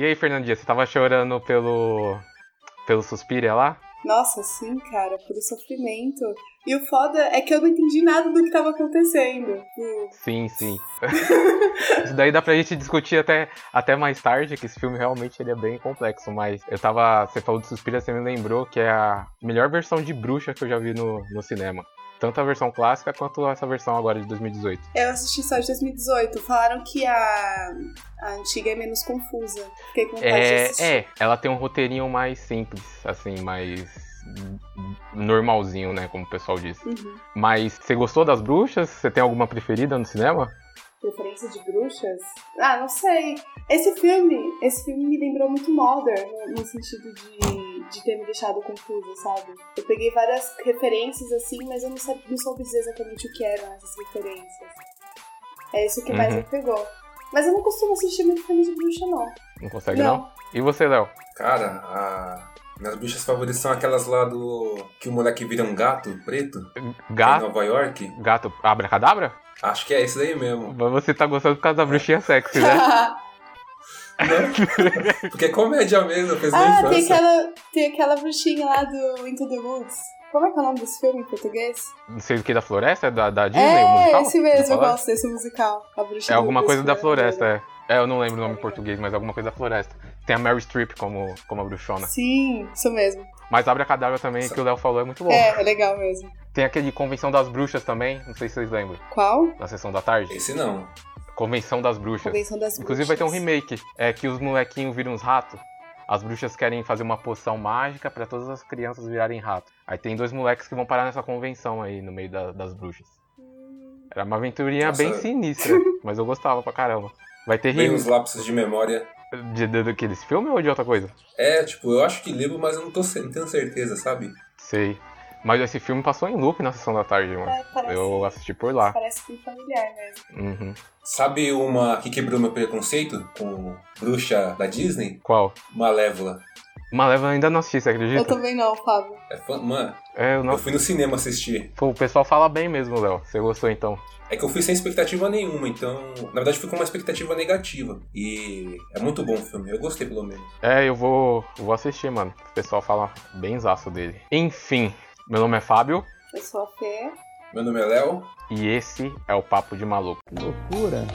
E aí, Fernandinha, você tava chorando pelo. pelo Suspiria lá? Nossa, sim, cara, puro sofrimento. E o foda é que eu não entendi nada do que tava acontecendo. Sim, sim. Isso daí dá pra gente discutir até, até mais tarde, que esse filme realmente ele é bem complexo, mas eu tava. Você falou de Suspiria, você me lembrou que é a melhor versão de bruxa que eu já vi no, no cinema. Tanto a versão clássica quanto essa versão agora de 2018. Eu assisti só de 2018. Falaram que a, a antiga é menos confusa. Fiquei com vontade É, é, ela tem um roteirinho mais simples, assim, mais normalzinho, né, como o pessoal diz. Uhum. Mas você gostou das bruxas? Você tem alguma preferida no cinema? Preferência de bruxas? Ah, não sei. Esse filme, esse filme me lembrou muito Mother, no, no sentido de, de ter me deixado confusa, sabe? Eu peguei várias referências assim, mas eu não, sabe, não soube dizer exatamente o que eram essas referências. É isso que mais Uhum. me pegou. Mas eu não costumo assistir muito filme de bruxa, não. Não consegue, não? Não. E você, Léo? Cara, a... minhas bruxas favoritas são aquelas lá do. que o moleque vira um gato preto em Gato? Nova York. Gato Abracadabra? Acho que é esse daí mesmo. Mas você tá gostando por causa da bruxinha sexy, né? Não, porque é comédia mesmo, fez ah, tem aquela, tem aquela bruxinha lá do Into the Woods. Como é que é o nome desse filme em português? Não sei o que da floresta? É da, da Disney? o é, musical? esse mesmo, eu gosto desse musical. A bruxa É alguma coisa da floresta, né? é. É, eu não lembro o nome em português, mas alguma coisa da floresta. Tem a Mary Streep como, como a bruxona. Sim, isso mesmo. Mas Abracadabra também, que o Léo falou, é muito bom. É, é legal mesmo. Tem aquele Convenção das Bruxas também, não sei se vocês lembram, Qual? na sessão da tarde. Esse não. Convenção das Bruxas. Convenção das Inclusive vai ter um Bruxas. remake. É que os molequinhos viram uns ratos. As bruxas querem fazer uma poção mágica pra todas as crianças virarem rato. Aí tem dois moleques que vão parar nessa convenção aí no meio da- das bruxas. Era uma aventurinha Nossa. bem sinistra, mas eu gostava pra caramba. Vai ter Bem uns lapsos de memória. de, de, daqueles filmes ou de outra coisa? É, tipo, eu acho que lembro, mas eu não, tô, não tenho certeza, sabe? Sei. Mas esse filme passou em loop na sessão da tarde, mano. É, parece, Eu assisti por lá. parece filme familiar mesmo. Uhum. Sabe uma que quebrou meu preconceito com bruxa da Disney? Qual? Malévola. Malévola ainda não assisti, você Eu acredita? também não, Fábio. É fã... Mano, É, eu não. eu fui no cinema assistir. Pô, o pessoal fala bem mesmo, Léo. Você gostou então? É que eu fui sem expectativa nenhuma, então. Na verdade, fui com uma expectativa negativa. E é muito bom o filme. Eu gostei, pelo menos. É, eu vou, eu vou assistir, mano. O pessoal fala bem zaço dele. Enfim, meu nome é Fábio Eu sou a Fê. Meu nome é Léo. e esse é o Papo de Maluco. Loucura.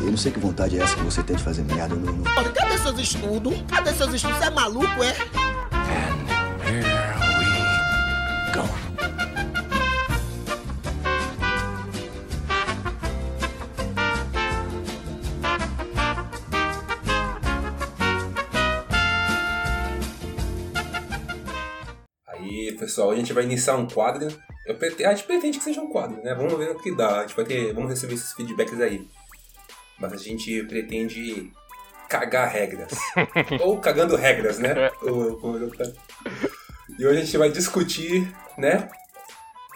Eu não sei que vontade é essa que você tem de fazer merda. Eu não, não- Olha, cadê seus estudos? Cadê seus estudos? Você é maluco, é? Aí, pessoal, a gente vai iniciar um quadro. Eu prete- A gente pretende que seja um quadro, né? Vamos ver o que dá. A gente vai ter. Vamos receber esses feedbacks aí. Mas a gente pretende cagar regras. Ou cagando regras, né? Ou- ou- E hoje a gente vai discutir, né?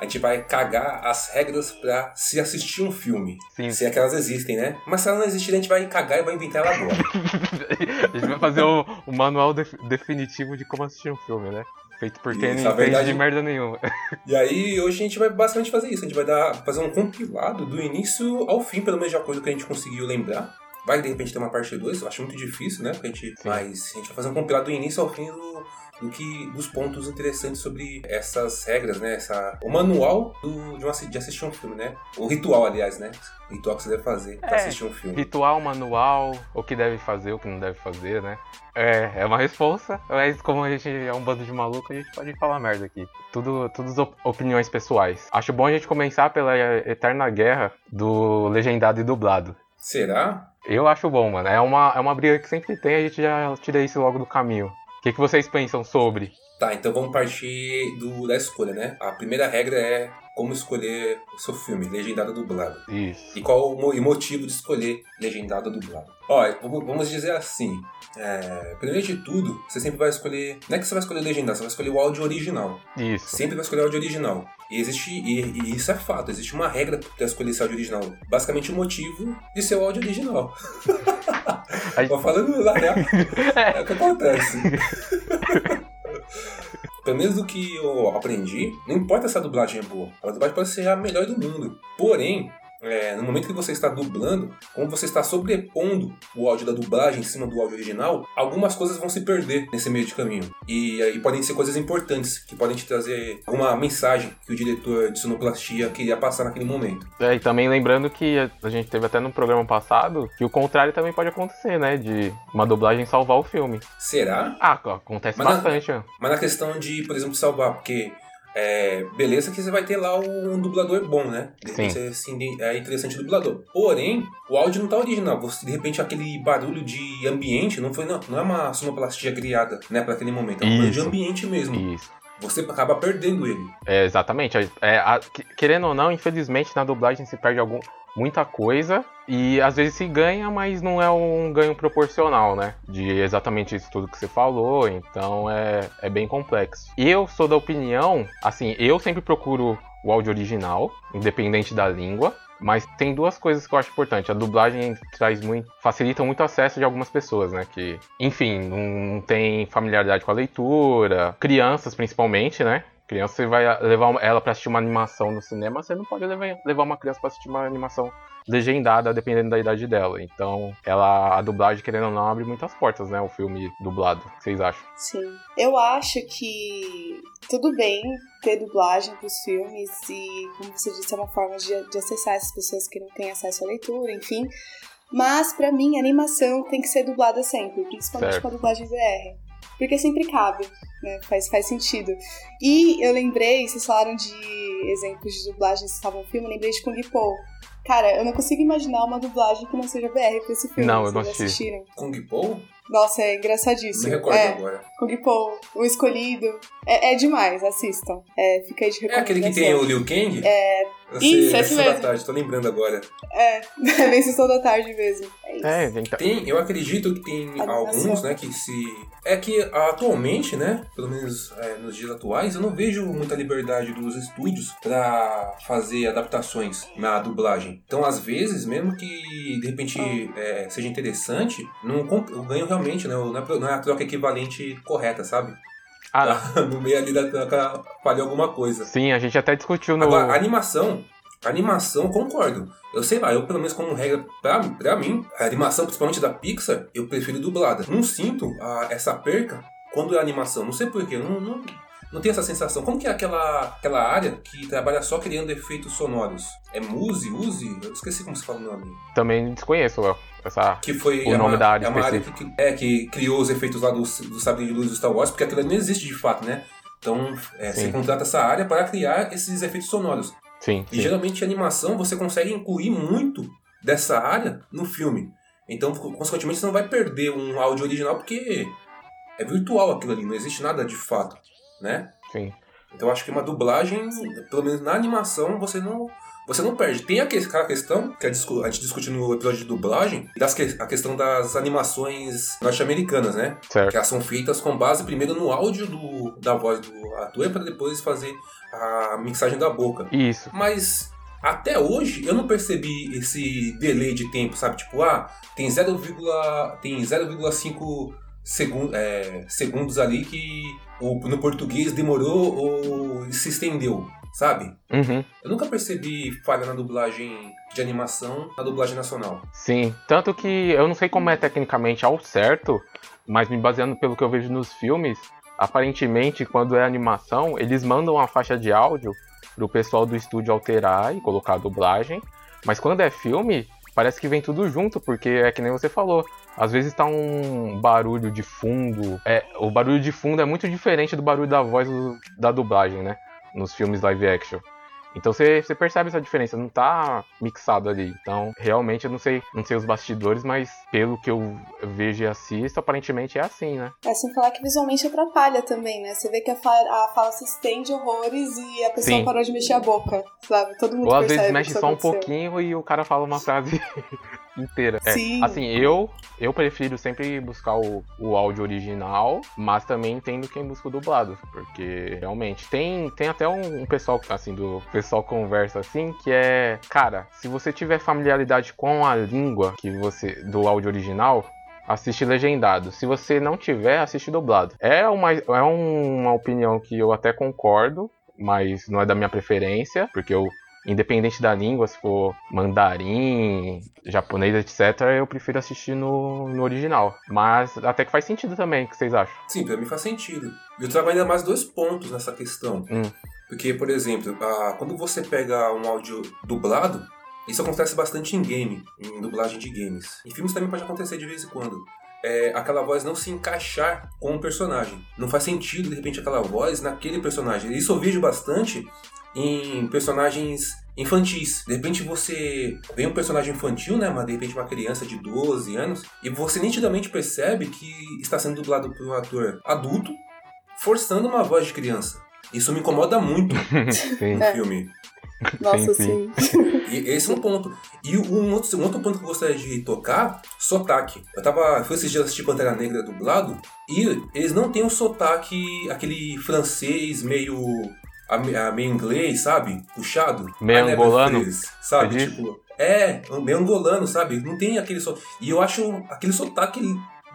A gente vai cagar as regras pra se assistir um filme. Sim. Se é que elas existem, né? Mas se elas não existirem, a gente vai cagar e vai inventar ela agora. a gente vai fazer o, o manual def- definitivo de como assistir um filme, né? Feito por quem Isso, não a entende verdade- de merda nenhuma. E aí, hoje a gente vai basicamente fazer isso. A gente vai dar, fazer um compilado do início ao fim, pelo menos de acordo que a gente conseguiu lembrar. Vai, de repente, ter uma parte 2. Eu acho muito difícil, né? Porque a gente, Sim. mas a gente vai fazer um compilado do início ao fim do, do que, dos pontos interessantes sobre essas regras, né? Essa, o manual do, de, uma, de assistir um filme, né? O ritual, aliás, né? O ritual que você deve fazer pra É. assistir um filme. Ritual, manual, o que deve fazer, o que não deve fazer, né? É, é uma responsa, mas como a gente é um bando de maluco, a gente pode falar merda aqui. Tudo, tudo op- opiniões pessoais. Acho bom a gente começar pela eterna guerra do legendado e dublado. Será? Eu acho bom, mano. É uma, é uma briga que sempre tem, a gente já tira isso logo do caminho. Que, que vocês pensam sobre? Tá, então vamos partir do, da escolha, né? A primeira regra é como escolher o seu filme, legendado ou dublado. Isso. E qual o mo- motivo de escolher legendado ou dublado? Ó, vamos dizer assim. é, primeiro de tudo, você sempre vai escolher. Não é que você vai escolher legendado, você vai escolher o áudio original. Isso. Sempre vai escolher o áudio original. E existe. E, e isso é fato, existe uma regra pra escolher esse áudio original. Basicamente o motivo de ser o áudio original. Tô falando lá, né? É o que acontece. pelo menos do que eu aprendi, não importa se a dublagem é boa, a dublagem pode ser a melhor do mundo. Porém, é, no momento que você está dublando, como você está sobrepondo o áudio da dublagem em cima do áudio original, algumas coisas vão se perder nesse meio de caminho. E aí podem ser coisas importantes, que podem te trazer uma mensagem que o diretor de sonoplastia queria passar naquele momento. É, e também lembrando que a gente teve até no programa passado que o contrário também pode acontecer, né? De uma dublagem salvar o filme. Será? Ah, acontece Mas na- bastante. ó. Mas na questão de, por exemplo, salvar, porque é, beleza que você vai ter lá um dublador bom, né? De repente Sim. você, assim, é interessante o dublador. Porém, o áudio não tá original. Você, de repente aquele barulho de ambiente não foi não, não é uma sonoplastia criada, né, para aquele momento. É um barulho de ambiente mesmo. Isso. Você acaba perdendo ele. É, exatamente. É, a- que- querendo ou não, infelizmente na dublagem se perde algum, muita coisa e às vezes se ganha, mas não é um ganho proporcional, né? De exatamente isso tudo que você falou, então é, é bem complexo. Eu sou da opinião, assim, eu sempre procuro o áudio original, independente da língua. Mas tem duas coisas que eu acho importante. A dublagem traz muito, facilita muito o acesso de algumas pessoas, né? Que, enfim, não tem familiaridade com a leitura, crianças principalmente, né? Criança, você vai levar ela pra assistir uma animação no cinema, você não pode levar, uma criança pra assistir uma animação legendada, dependendo da idade dela. Então, ela, a dublagem, querendo ou não, abre muitas portas, né? O filme dublado. O que vocês acham? Sim. Eu acho que tudo bem ter dublagem pros filmes e, como você disse, é uma forma de, de acessar essas pessoas que não têm acesso à leitura, enfim. Mas, pra mim, a animação tem que ser dublada sempre, principalmente Certo. com a dublagem VR. Porque sempre cabe, né? Faz, faz sentido. E eu lembrei, vocês falaram de exemplos de dublagens que estavam no filme, eu lembrei de Kung Po. Cara, eu não consigo imaginar uma dublagem que não seja VR pra esse filme. Não, eu não assisti. assistiram? Kung Po? Nossa, é engraçadíssimo. me recordo é. agora. Kung Po, O Escolhido. É, é demais, assistam. É, fica aí de É aquele que recomendação. tem o Liu Kang? É, Eu Isso, sei, esse Sessão da mesmo. tarde, tô lembrando agora. é, bem sessão da tarde mesmo. É isso. É, então, Tem, eu acredito que tem alguns, né, que se... É que atualmente, né, pelo menos é, nos dias atuais, eu não vejo muita liberdade dos estúdios pra fazer adaptações na dublagem. Então, às vezes, mesmo que de repente é, seja interessante, não, eu ganho realmente, né, é, não é a troca equivalente correta, sabe? Ah, no meio ali da troca falhou alguma coisa. sim, a gente até discutiu no. Agora, a animação, a animação, concordo. Eu sei lá, eu pelo menos como regra, pra, pra mim, a animação, principalmente da Pixar, eu prefiro dublada. Não sinto ah, essa perca quando é animação. Não sei porquê, não, não, não tenho essa sensação. Como que é aquela, aquela área que trabalha só criando efeitos sonoros? É Muse, Use? Eu esqueci como se fala o nome. Também desconheço, Léo, essa. Que foi O é nome uma, da área é uma área específica. que, é, que criou os efeitos lá do, do Sabre de Luz do Star Wars, porque aquilo ali não existe de fato, né? Então, é, você contrata essa área para criar esses efeitos sonoros. Sim, E sim. geralmente a animação você consegue incluir muito dessa área no filme. Então, consequentemente, você não vai perder um áudio original porque é virtual aquilo ali, não existe nada de fato, né? sim. Então, eu acho que uma dublagem, pelo menos na animação, você não você não perde. Tem aquela questão que a gente discutiu no episódio de dublagem, das que- a questão das animações norte-americanas, né? Certo. Que elas são feitas com base primeiro no áudio do, da voz do ator para depois fazer a mixagem da boca. Isso. Mas até hoje eu não percebi esse delay de tempo, sabe? Tipo, ah, tem 0, tem 0,5 segun, é, segundos ali que o, no português demorou ou se estendeu, sabe? Uhum. Eu nunca percebi falha na dublagem de animação na dublagem nacional. Sim, tanto que eu não sei como é tecnicamente ao certo, mas me baseando pelo que eu vejo nos filmes, aparentemente quando é animação, eles mandam uma faixa de áudio pro pessoal do estúdio alterar e colocar a dublagem, mas quando é filme, parece que vem tudo junto, porque é que nem você falou, às vezes tá um barulho de fundo, é, o barulho de fundo é muito diferente do barulho da voz do- da dublagem, né, nos filmes live action. Então você percebe essa diferença, não tá mixado ali. Então, realmente eu não sei, não sei os bastidores, mas pelo que eu vejo e assisto, aparentemente é assim, né? É sem falar que visualmente atrapalha também, né? Você vê que a fala, a fala se estende horrores e a pessoa Sim. parou de mexer a boca, sabe? Todo mundo Ou às vezes mexe só um pouquinho e o cara fala uma frase inteira. É, Sim. Assim, eu eu prefiro sempre buscar o, o áudio original, mas também entendo quem busca o dublado, porque realmente tem tem até um, um pessoal assim do pessoal conversa assim que é, cara, se você tiver familiaridade com a língua que você do áudio original, assiste legendado. Se você não tiver, assiste dublado. É uma, é uma opinião que eu até concordo, mas não é da minha preferência, porque eu independente da língua, se for mandarim, japonês, etc., eu prefiro assistir no, no original. Mas até que faz sentido também, o que vocês acham? Sim, pra mim faz sentido. Eu trago ainda mais dois pontos nessa questão. Hum. Porque, por exemplo, a, quando você pega um áudio dublado, isso acontece bastante em game, em dublagem de games. Em filmes também pode acontecer de vez em quando. É, aquela voz não se encaixar com o personagem. Não faz sentido, de repente, aquela voz naquele personagem. Isso eu vejo bastante em personagens infantis. De repente você vê um personagem infantil, né, mas de repente uma criança de 12 anos, e você nitidamente percebe que está sendo dublado por um ator adulto, forçando uma voz de criança. Isso me incomoda muito no É. filme. Nossa, Sim, sim. E esse é um ponto. E um outro, um outro ponto que eu gostaria de tocar, sotaque. Eu tava. Fui esses dias assistir Pantera Negra dublado, e eles não têm um sotaque, aquele francês meio. A- a- meio inglês, sabe? Puxado. Meio angolano? Sabe? Tipo. É, meio angolano, sabe? Não tem aquele. E eu acho aquele sotaque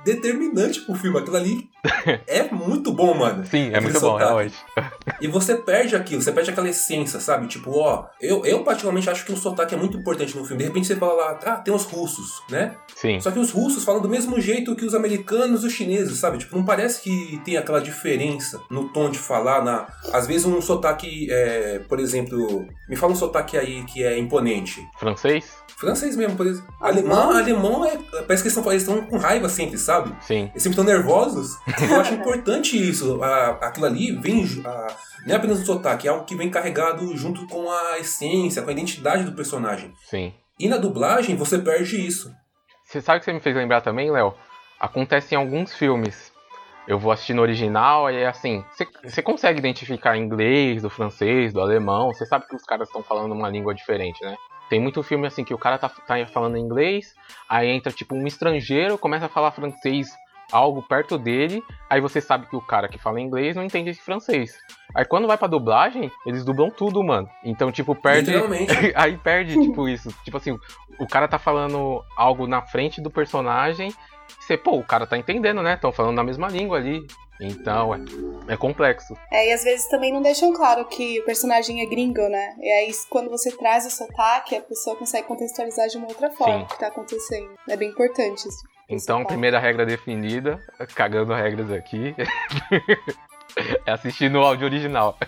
determinante pro filme. Aquilo ali é muito bom, mano. Sim, é muito bom, sotaque. realmente. E você perde aquilo, você perde aquela essência, sabe? Tipo, ó, eu, eu particularmente acho que o sotaque é muito importante no filme. De repente você fala lá, ah, tem os russos, né? Sim. Só que os russos falam do mesmo jeito que os americanos e os chineses, sabe? Tipo, não parece que tem aquela diferença no tom de falar, na... Às vezes um sotaque, é, por exemplo, me fala um sotaque aí que é imponente. Francês? Francês mesmo, por exemplo. Alemão? Alemão, alemão é, parece que eles estão, eles estão com raiva sempre, sabe? Sim. Eles sempre estão nervosos. Eu acho importante isso. A- aquilo ali vem. a- não é apenas um sotaque, é algo que vem carregado junto com a essência, com a identidade do personagem. Sim. E na dublagem você perde isso. Você sabe o que você me fez lembrar também, Léo? Acontece em alguns filmes. Eu vou assistir no original e é assim, você consegue identificar inglês, do francês, do alemão, você sabe que os caras estão falando uma língua diferente, né? Tem muito filme assim que o cara tá, tá falando inglês, aí entra tipo um estrangeiro, começa a falar francês, algo perto dele, aí você sabe que o cara que fala inglês não entende esse francês. Aí quando vai pra dublagem, eles dublam tudo, mano. Então, tipo, perde. Aí perde, tipo, isso. Tipo assim, o cara tá falando algo na frente do personagem. Você, pô, o cara tá entendendo, né? Estão falando na mesma língua ali. Então, é, é complexo. É, e às vezes também não deixam claro que o personagem é gringo, né? E aí, quando você traz o sotaque, a pessoa consegue contextualizar de uma outra forma Sim. o que tá acontecendo. É bem importante isso. Então, sotaque. primeira regra definida, cagando regras aqui, é assistir no áudio original.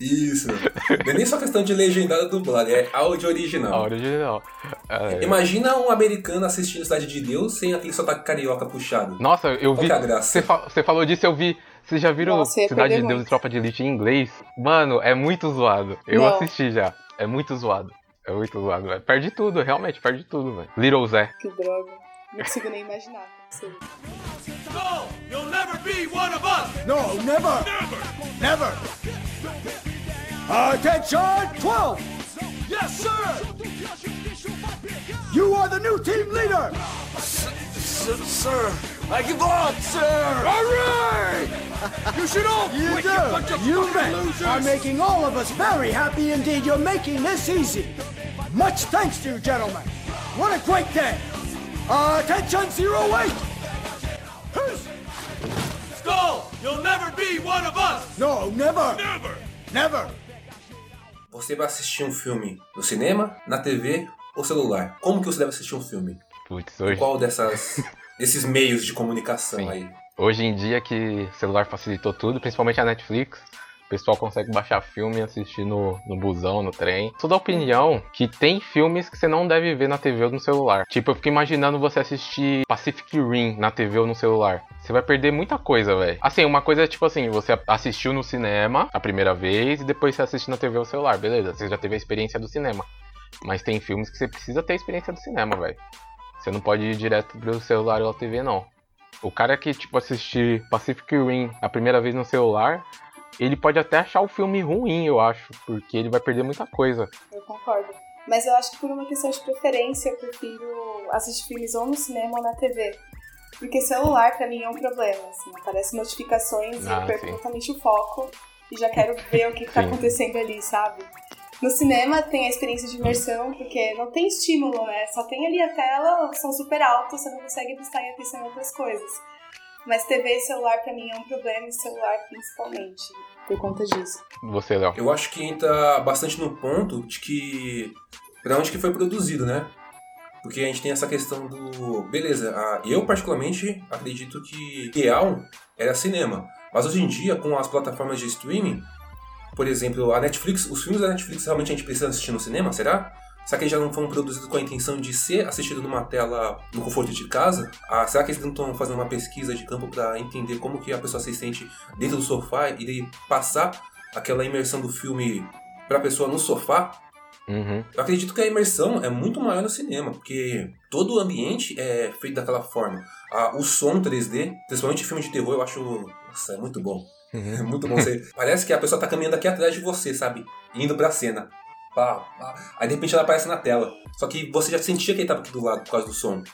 Isso. Não é nem só questão de legendada dublada, é áudio original. Áudio original. É, Imagina um americano assistindo Cidade de Deus sem aquele sotaque carioca puxado. Nossa, eu Qual vi. é? Você, fa- você falou disso, eu vi. Vocês já viram Nossa, Cidade de Deus muito. e Tropa de Elite em inglês? Mano, é muito zoado. Eu Não. assisti já. É muito zoado. É muito zoado, velho. Perde tudo, realmente, perde tudo, velho. Little Zé. Que droga. Não consigo nem imaginar. como. No, you'll never be one of us. No, never. Never. Attention, 12. Yes, sir. You are the new team leader. sir, I give up, sir. All right. you should all you quit, do. you bunch of you men losers. are making all of us very happy indeed. You're making this easy. Much thanks to you, gentlemen. What a great day. Attention, zero eight. Who's- Skull, you'll never be one of us. No, never. Never. Never. Você vai assistir um filme no cinema, na TV ou celular? Como que você deve assistir um filme? Putz, hoje, Qual dessas desses meios de comunicação Sim. aí? hoje em dia que o celular facilitou tudo, principalmente a Netflix, o pessoal consegue baixar filme e assistir no, no busão, no trem. Sou da opinião que tem filmes que você não deve ver na TV ou no celular. Tipo, eu fico imaginando você assistir Pacific Rim na TV ou no celular. Você vai perder muita coisa, velho. Assim, uma coisa é tipo assim, você assistiu no cinema a primeira vez e depois você assiste na TV ou celular, beleza. Você já teve a experiência do cinema. Mas tem filmes que você precisa ter a experiência do cinema, velho. Você não pode ir direto pro celular ou a TV, não. O cara que, tipo, assistir Pacific Rim a primeira vez no celular, ele pode até achar o filme ruim, eu acho, porque ele vai perder muita coisa. Eu concordo. Mas eu acho que por uma questão de preferência, eu prefiro assistir filmes ou no cinema ou na TV. Porque celular, pra mim, é um problema. Assim, aparece notificações e Ah, eu perco sim. totalmente o foco e já quero ver o que, que tá acontecendo ali, sabe? No cinema tem a experiência de imersão, porque não tem estímulo, né? Só tem ali a tela, som super alto, você não consegue prestar atenção em outras coisas. Mas TV e celular pra mim é um problema, e celular principalmente, por conta disso. Você, Léo. Eu acho que entra bastante no ponto de que. pra onde que foi produzido, né? Porque a gente tem essa questão do. Beleza, a- eu particularmente acredito que ideal era cinema. Mas hoje em dia, com as plataformas de streaming, por exemplo, a Netflix, os filmes da Netflix realmente a gente precisa assistir no cinema, será? Será que eles já não foram produzidos com a intenção de ser assistido numa tela no conforto de casa? Ah, será que eles não estão fazendo uma pesquisa de campo para entender como que a pessoa se sente dentro do sofá e passar aquela imersão do filme para a pessoa no sofá? Uhum. Eu acredito que a imersão é muito maior no cinema, porque todo o ambiente é feito daquela forma. Ah, o som 3D, principalmente filme de terror, eu acho. Nossa, é muito bom. É muito bom. Você, parece que a pessoa tá caminhando aqui atrás de você, sabe? Indo pra cena. Pá, pá. Aí de repente ela aparece na tela. Só que você já sentia que ele tava aqui do lado por causa do som.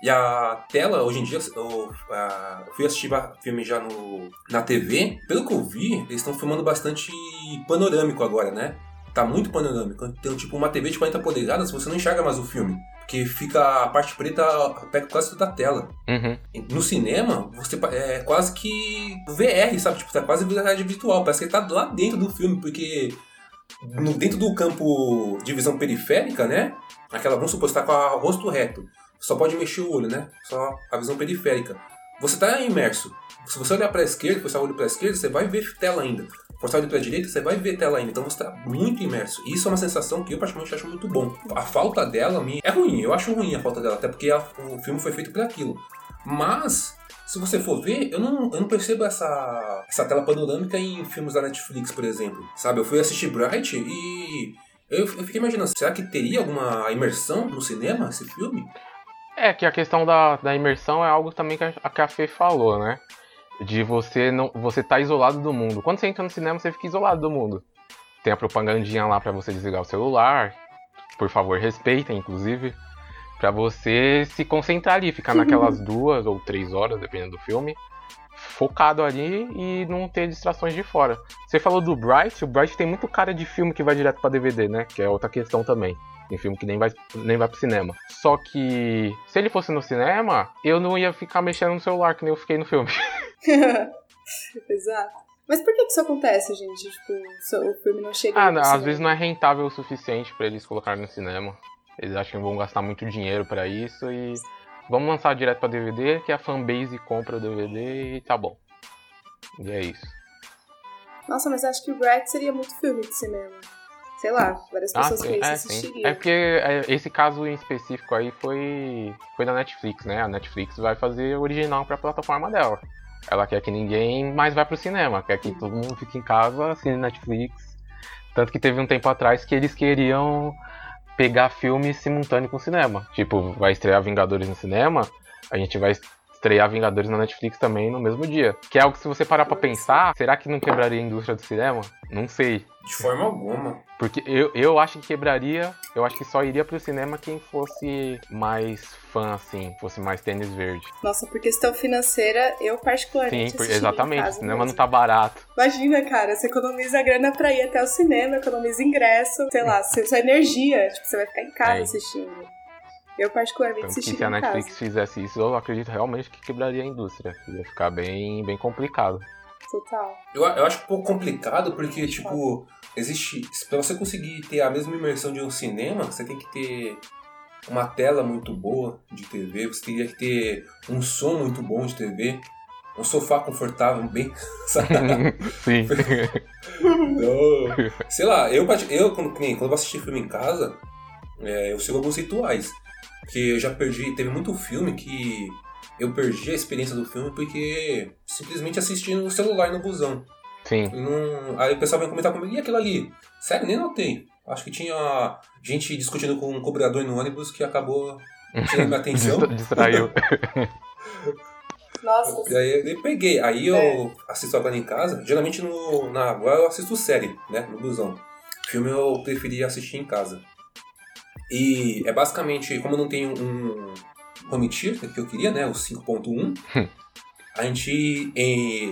E a tela, hoje em dia, eu, eu fui assistir filme já no, na TV. Pelo que eu vi, eles estão filmando bastante panorâmico agora, né? Tá muito panorâmico. Então, tipo, uma TV de 40 polegadas, você não enxerga mais o filme. Porque fica a parte preta, pega quase toda a tela. Uhum. No cinema, você é quase que VR, sabe? Tipo, tá quase realidade virtual. Parece que ele tá lá dentro do filme, porque no, dentro do campo de visão periférica, né? Aquela, vamos supor, você tá com o rosto reto. Só pode mexer o olho, né? Só a visão periférica. Você tá imerso. Se você olhar pra esquerda, forçar o olho pra esquerda, você vai ver tela ainda. Forçar o olho pra direita, você vai ver tela ainda. Então você tá muito imerso. E isso é uma sensação que eu particularmente acho muito bom. A falta dela me... é ruim. Eu acho ruim a falta dela. Até porque a- o filme foi feito para aquilo. Mas, se você for ver, eu não, eu não percebo essa, essa tela panorâmica em filmes da Netflix, por exemplo. Sabe, eu fui assistir Bright e eu, eu fiquei imaginando, será que teria alguma imersão no cinema esse filme? É que a questão da, da imersão é algo também que a, a Fê falou, né? De você não você tá isolado do mundo. Quando você entra no cinema, você fica isolado do mundo. Tem a propagandinha lá pra você desligar o celular. Por favor, respeitem, inclusive. Pra você se concentrar ali, ficar naquelas duas ou três horas, dependendo do filme, focado ali e não ter distrações de fora. Você falou do Bright, o Bright tem muito cara de filme que vai direto pra DVD, né? Que é outra questão também. Tem filme que nem vai, nem vai pro cinema. Só que se ele fosse no cinema, eu não ia ficar mexendo no celular, que nem eu fiquei no filme. Exato. Mas por que que isso acontece, gente? Tipo, o filme não chega Ah, não, às vezes não é rentável o suficiente pra eles colocarem no cinema. Eles acham que vão gastar muito dinheiro pra isso e vamos lançar direto pra DVD, que a fanbase compra o DVD e tá bom. E é isso. Nossa, mas acho que o Bright seria muito filme de cinema. Sei lá, várias Ah, pessoas sim, que é, assistiriam. É porque é, esse caso em específico aí foi, foi da Netflix, né? A Netflix vai fazer o original pra plataforma dela. Ela quer que ninguém mais vá pro cinema, quer que todo mundo fique em casa, assine Netflix. Tanto que teve um tempo atrás que eles queriam pegar filme simultâneo com o cinema. Tipo, vai estrear Vingadores no cinema, a gente vai estrear Vingadores na Netflix também no mesmo dia. Que é algo que se você parar pra pensar, será que não quebraria a indústria do cinema? Não sei. De forma alguma. Porque eu, eu acho que quebraria, eu acho que só iria pro cinema quem fosse mais fã, assim, fosse mais tênis verde. Nossa, por questão financeira, eu particularmente Sim, por- exatamente. O cinema mesmo. não tá barato. Imagina, cara, você economiza a grana pra ir até o cinema, economiza ingresso, sei lá, sua sua energia, tipo, você vai ficar em casa É. assistindo. Eu particularmente assistiria se a Netflix casa. fizesse isso, eu acredito realmente que quebraria a indústria. Ia ficar bem, bem complicado. Total. Eu, eu acho um pouco complicado porque, tipo, existe. Pra você conseguir ter a mesma imersão de um cinema, você tem que ter uma tela muito boa de TV, você teria que ter um som muito bom de TV, um sofá confortável, bem. Sim. Então, sei lá, eu, eu quando, quando eu vou assistir filme em casa, é, eu sigo alguns rituais. Porque eu já perdi, teve muito filme que eu perdi a experiência do filme porque simplesmente assisti no celular no busão. Sim. Não- Aí o pessoal vem comentar comigo, e aquilo ali? Sério, nem notei. Acho que tinha gente discutindo com um cobrador no ônibus que acabou tirando minha atenção. Distra- Distraiu. Nossa, E aí eu peguei. Aí eu É. assisto agora em casa. Geralmente no, na agora eu assisto série, né? No busão. Filme eu preferia assistir em casa. E é basicamente, como não tenho um home theater que eu queria, né? O 5.1, a gente eh,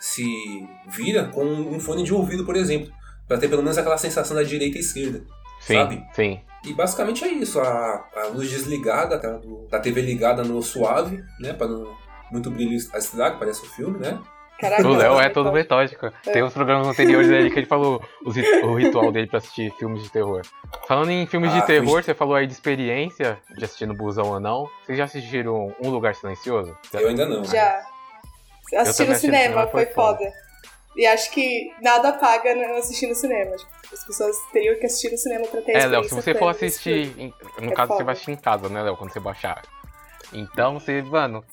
se vira com um fone de ouvido, por exemplo. Pra ter pelo menos aquela sensação da direita e esquerda. Sim, Sabe? sim. E basicamente é isso, a, a luz desligada, a tela do- da TV ligada no suave, né? Pra não muito brilho estragar, parece o filme, né? Caraca, O Léo é todo metódico. Tem uns programas anteriores dele que ele falou os o ritual dele pra assistir filmes de terror. Falando em filmes Ah, de terror, você falou aí de experiência de assistir no busão ou não. Vocês já assistiram Um Lugar Silencioso? Eu ainda não. Já. Eu assisti no cinema, cinema, foi foi foda. E acho que nada paga não assistir no cinema. Tipo, as pessoas teriam que assistir no cinema pra ter É, Léo, se você for assistir. No É caso, você foda. vai assistir em casa, né, Léo? Quando você baixar. Então você, mano,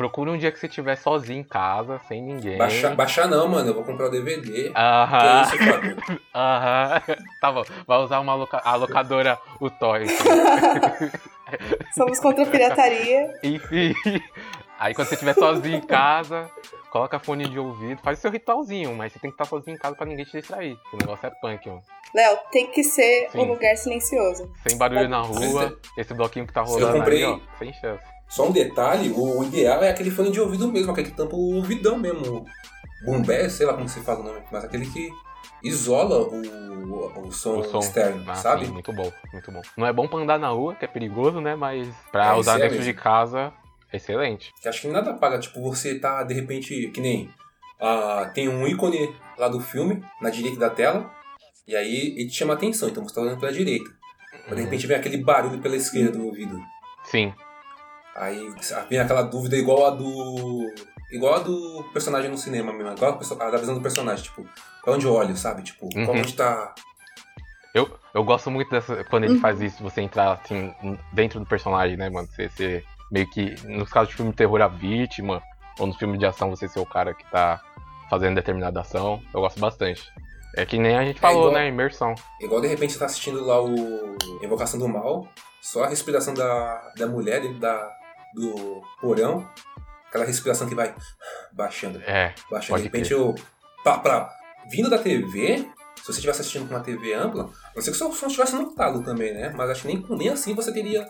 procura um dia que você estiver sozinho em casa, sem ninguém. Baixar, baixar não, mano. Eu vou comprar o DVD. Aham, aham. Tá bom, vai usar uma loca- a locadora, o Toy. Somos contra a pirataria. Enfim. Aí quando você estiver sozinho em casa, coloca fone de ouvido, faz o seu ritualzinho, mas você tem que estar sozinho em casa pra ninguém te distrair. porque O negócio é punk, mano. Léo, tem que ser Sim. um lugar silencioso. Sem barulho na rua, esse bloquinho que tá Eu rolando comprei- aí, ó, sem chance. Só um detalhe, o ideal é aquele fone de ouvido mesmo, aquele que tampa o ouvidão mesmo. Bombé, sei lá como se fala o nome, mas aquele que isola o, o, som, O som. externo, Ah, sabe? sim, muito bom, muito bom. Não é bom pra andar na rua, que é perigoso, né? Mas pra É, usar é dentro de casa, é excelente. Que acho que nada paga, tipo, você tá de repente, que nem. ah, tem um ícone lá do filme, na direita da tela, e aí ele te chama a atenção, então você tá olhando pela direita. Mas de repente vem aquele barulho pela esquerda do ouvido. Sim, Aí vem aquela dúvida igual a do. igual a do personagem no cinema mesmo, igual a, a da visão do personagem, tipo, pra onde eu olho, sabe? Tipo, Uhum. pra onde tá. eu, eu gosto muito dessa. Quando ele faz isso, você entrar assim, dentro do personagem, né, mano? Você ser meio que. Nos casos de filme de terror, a vítima, ou nos filmes de ação, você ser o cara que tá fazendo determinada ação. Eu gosto bastante. É que nem a gente falou, igual- né? Imersão. Igual de repente você tá assistindo lá o Invocação do Mal, só a respiração da, da mulher dentro da, do porão, aquela respiração que vai baixando, É, baixando. Pode De repente eu. Pra, pra- vindo da TV, se você estivesse assistindo com uma TV ampla, a não ser que o seu som estivesse no talo também, né? Mas acho que nem, nem assim você teria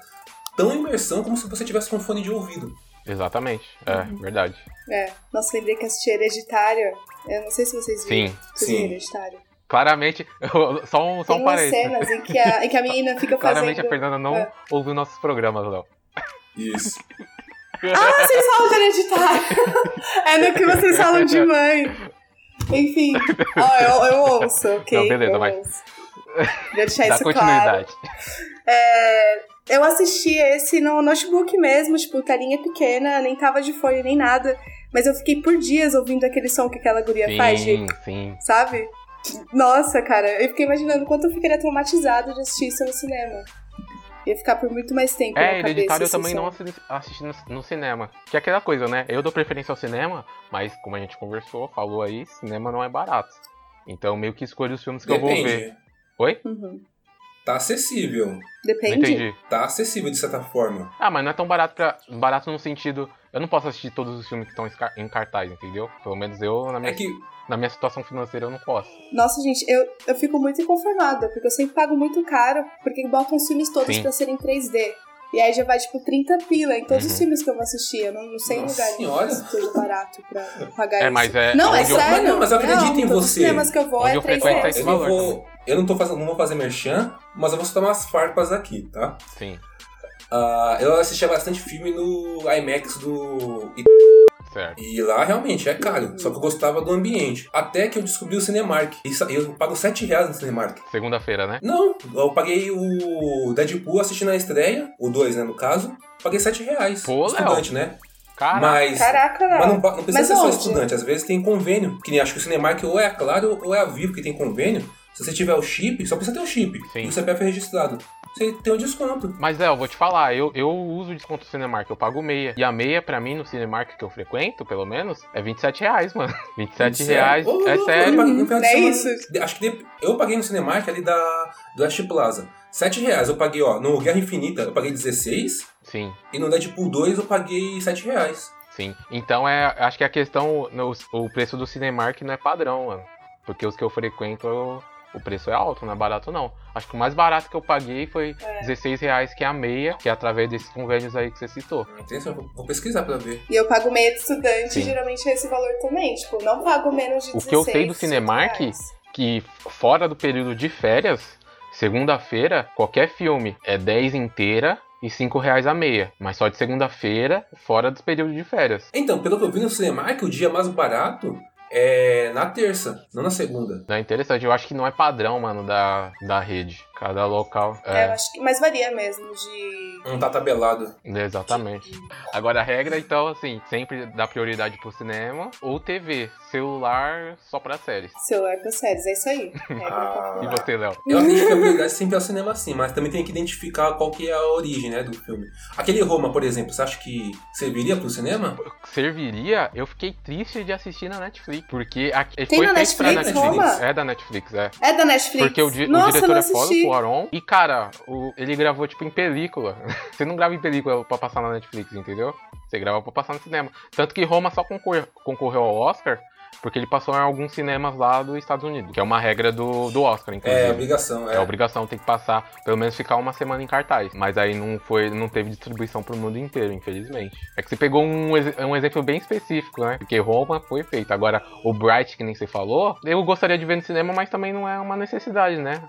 tão imersão como se você tivesse com fone de ouvido. exatamente. É, verdade. É. Nossa, lembrei que assisti Hereditário. Eu não sei se vocês viram. Sim, Vocês sim. Hereditário? Claramente, só um, só Tem um parênteses. cenas em que a, em que a menina fica Claramente fazendo... a Fernanda não É. ouviu nossos programas, Léo. Isso. Ah, vocês falam de hereditário. é no que vocês falam de mãe. Enfim, ó, eu, eu ouço, ok? Não, beleza, eu vai. ouço. Já deixar Dá isso claro. continuidade. É, eu assisti esse no notebook mesmo, tipo, telinha pequena, nem tava de fone nem nada. Mas eu fiquei por dias ouvindo aquele som que aquela guria faz, de, Sim, sim. sabe? Nossa, cara, eu fiquei imaginando quanto eu ficaria traumatizado de assistir isso no cinema. Ia ficar por muito mais tempo na É, cabeça. Hereditário eu esse também não assi- assisti no, no cinema. Que é aquela coisa, né? Eu dou preferência ao cinema, mas como a gente conversou, falou aí, cinema não é barato. Então meio que escolho os filmes que eu vou ver. Depende. Oi? Uhum. Tá acessível. Não Depende. entendi. Tá acessível de certa forma. Ah, mas não é tão barato pra. Barato no sentido. Eu não posso assistir todos os filmes que estão em cartaz, entendeu? Pelo menos eu, na minha, É que na minha situação financeira, eu não posso. Nossa, gente, eu, eu fico muito inconformada, porque eu sempre pago muito caro, porque botam os filmes todos Sim. pra serem 3D. E aí já vai, tipo, 30 pila em todos Uhum. os filmes que eu vou assistir. Eu não, não sei em Nossa lugar senhora. que seja barato pra pagar É, isso. mas é. Não, é eu- sério. Mas não, mas eu acredito não, em os você. cinemas que eu vou Onde é eu frequento 3D. é esse eu vou. Eu não tô fazendo, não vou fazer merchan, mas eu vou soltar umas farpas aqui, tá? Sim, Ah, eu assistia bastante filme no IMAX do. certo. E lá realmente é caro, só que eu gostava do ambiente. Até que eu descobri o Cinemark. E eu pago 7 reais no Cinemark. Segunda-feira, né? Não, eu paguei o Deadpool assistindo a estreia, o 2, né, no caso. Paguei 7 reais. Pô, Léo. Estudante, né? Cara, Mas. Caraca, não. Mas não, não precisa Mas ser só onde? estudante, às vezes tem convênio. Que nem acho que o Cinemark ou é a Claro ou é a Vivo que tem convênio. Se você tiver o chip, só precisa ter o chip. Sim. E o CPF registrado. Você tem um desconto. Mas é, eu vou te falar, eu, eu uso o desconto do Cinemark, eu pago meia. E a meia, pra mim, no Cinemark que eu frequento, pelo menos, é 27 reais, mano. 27 reais, Ô, é louco, sério. eu paguei no final de É isso. Acho que de- eu paguei no Cinemark ali da, do West Plaza. 7 reais. Eu paguei, ó, no Guerra Infinita eu paguei 16. Sim, E no Deadpool 2 eu paguei 7 reais. sim. Então, é, acho que a questão, no- o preço do Cinemark não é padrão, mano. Porque os que eu frequento, eu- o preço é alto, não é barato não. Acho que o mais barato que eu paguei foi É. 16 reais, que é a meia, que é através desses convênios aí que você citou. Atenção, vou, vou pesquisar pra ver. E eu pago meia de estudante, Sim. geralmente é esse valor também. Tipo, não pago menos de O que eu sei do 16 Cinemark reais. que fora do período de férias, segunda-feira, qualquer filme é 10 inteira e 5 reais a meia. Mas só de segunda-feira, fora dos períodos de férias. Então, pelo que eu vi no Cinemark, o dia mais barato é na terça, não na segunda. É interessante, eu acho que não é padrão, mano, da, da rede. Cada local. É, eu É, acho que. Mas varia mesmo de. Não tá tabelado. exatamente. Agora a regra, então, assim, sempre dá prioridade pro cinema ou TV. Celular só pra séries. Celular das séries, é isso aí. É, Ah. E você, Léo? Eu acredito que a prioridade sempre é o cinema sim, mas também tem que identificar qual que é a origem, né, do filme. Aquele Roma, por exemplo, você acha que serviria pro cinema? Serviria, eu fiquei triste de assistir na Netflix. Porque a, Tem foi na feito pra Netflix, Netflix. Roma? É da Netflix, é. É da Netflix. Porque o, di- o Nossa, diretor não é foda. O Aron. E, cara, o- ele gravou, tipo, em película. Você não grava em película pra passar na Netflix, entendeu? Você grava pra passar no cinema. Tanto que Roma só concor- concorreu ao Oscar porque ele passou em alguns cinemas lá dos Estados Unidos. Que é uma regra do, do Oscar, inclusive. É, obrigação, é. É obrigação, tem que passar, pelo menos ficar uma semana em cartaz. Mas aí não foi, não teve distribuição pro mundo inteiro, infelizmente. É que você pegou um, um exemplo bem específico, né? Porque Roma foi feito. Agora, o Bright, que nem você falou, eu gostaria de ver no cinema, mas também não é uma necessidade, né?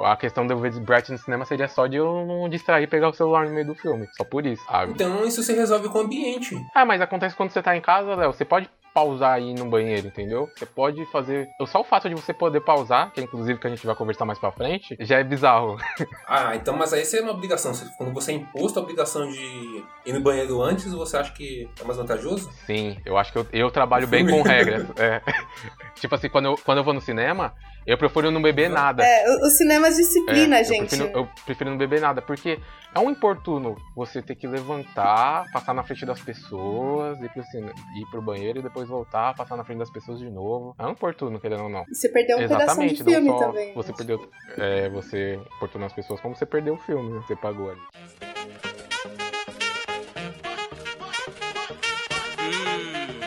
A questão de eu ver Bright no cinema seria só de eu não distrair e pegar o celular no meio do filme. Só por isso, sabe? Então isso se resolve com o ambiente. Ah, mas acontece quando você tá em casa, Léo. Você pode pausar aí no banheiro, entendeu? Você pode fazer. Só o fato de você poder pausar, que é inclusive que a gente vai conversar mais pra frente, já é bizarro. Ah, então, mas aí isso é uma obrigação. Você- Quando você é imposto a obrigação de ir no banheiro antes, você acha que é mais vantajoso? Sim, eu acho que eu, eu trabalho bem com regras. É. tipo assim, quando eu, quando eu vou no cinema, eu prefiro não beber nada. É, o, o cinema é disciplina, É, gente. Eu prefiro, eu prefiro não beber nada, porque é um importuno você ter que levantar, passar na frente das pessoas, ir pro, cine, ir pro banheiro e depois voltar, passar na frente das pessoas de novo. É um importuno, querendo ou não. Você perdeu um pedaço de Exatamente, filme não só também. você perdeu, é, você importunou as pessoas, como você perdeu o filme, né? você pagou ali.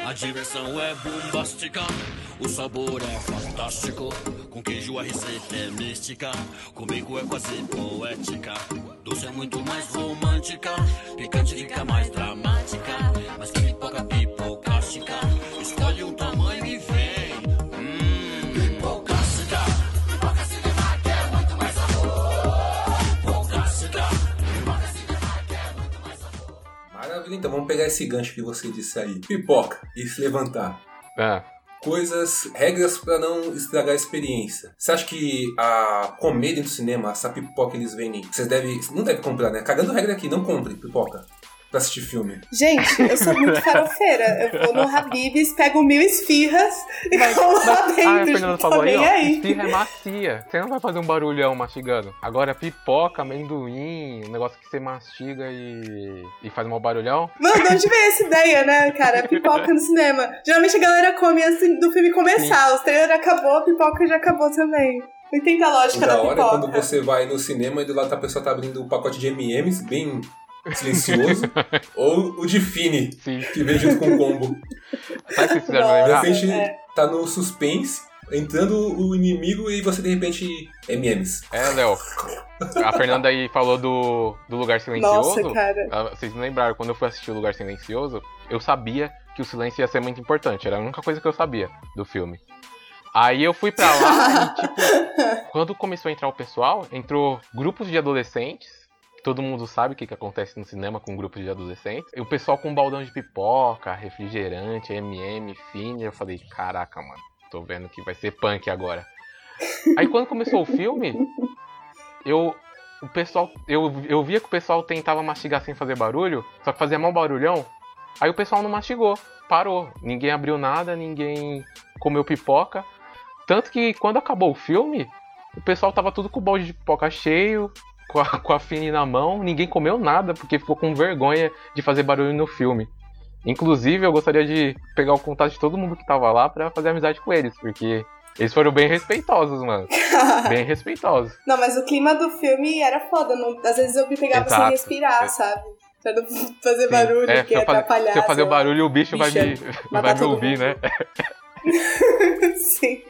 A diversão é bombástica, o sabor é fantástico. Queijo a receita é mística, comigo é quase poética. Doce é muito mais romântica, picante fica mais dramática. Mas que pipoca pipocástica, escolhe um tamanho e vem. Hum, pipocástica. Pipoca cinema que é muito mais sabor. Pipocástica. Pipoca cinema que é muito mais sabor. Maravilha, então vamos pegar esse gancho que você disse aí. Pipoca e se levantar. É, Coisas, regras pra não estragar a experiência. Você acha que a comer dentro do cinema, essa pipoca que eles vendem, vocês devem. Não deve comprar, né? Cagando regra aqui, não compre pipoca pra assistir filme. Gente, eu sou muito farofeira. Eu vou no Habib's, pego mil esfirras e como lá dentro. Ah, a Fernanda falou aí, ó, aí. esfirra é macia. Você não vai fazer um barulhão mastigando. Agora, pipoca, amendoim, um negócio que você mastiga e, e faz um barulhão. Mano, de onde veio essa ideia, né, cara? Pipoca no cinema. Geralmente a galera come antes do filme começar. Os trailers acabou, a pipoca já acabou também. Não entende a O lógica da da hora é pipoca. quando você vai no cinema e do lado a pessoa tá abrindo o pacote de MMs, bem silencioso, ou o de Fini, Sim. que vem junto com o combo. Sabe o que fizeram. De repente é. tá no suspense, entrando o inimigo e você de repente MMs. É, Léo. A Fernanda aí falou do, do Lugar Silencioso. Nossa, cara. Ah, Vocês não lembraram, quando eu fui assistir o Lugar Silencioso, eu sabia que o silêncio ia ser muito importante. Era a única coisa que eu sabia do filme. Aí eu fui pra lá e, tipo, quando começou a entrar o pessoal, entrou grupos de adolescentes. Todo mundo sabe o que, que acontece no cinema com grupos de adolescentes. E o pessoal com um baldão de pipoca, refrigerante, MM, fine. Eu falei, caraca, mano, tô vendo que vai ser punk agora. Aí quando começou o filme, eu. O pessoal. Eu, eu via que o pessoal tentava mastigar sem fazer barulho, só que fazia mal barulhão. Aí o pessoal não mastigou, parou. Ninguém abriu nada, ninguém comeu pipoca. Tanto que quando acabou o filme, o pessoal tava tudo com o balde de pipoca cheio, com a, com a Fini na mão, ninguém comeu nada, porque ficou com vergonha de fazer barulho no filme. Inclusive, eu gostaria de pegar o contato de todo mundo que tava lá pra fazer amizade com eles, porque eles foram bem respeitosos, mano. Bem respeitosos. Não, mas o clima do filme era foda. Não, às vezes eu me pegava Exato. sem respirar, É. sabe? Pra não fazer Sim. barulho, É, que ia atrapalhar. se eu fazer o barulho, o bicho, vai Bicho, me, matar vai me ouvir, mundo. né? Sim.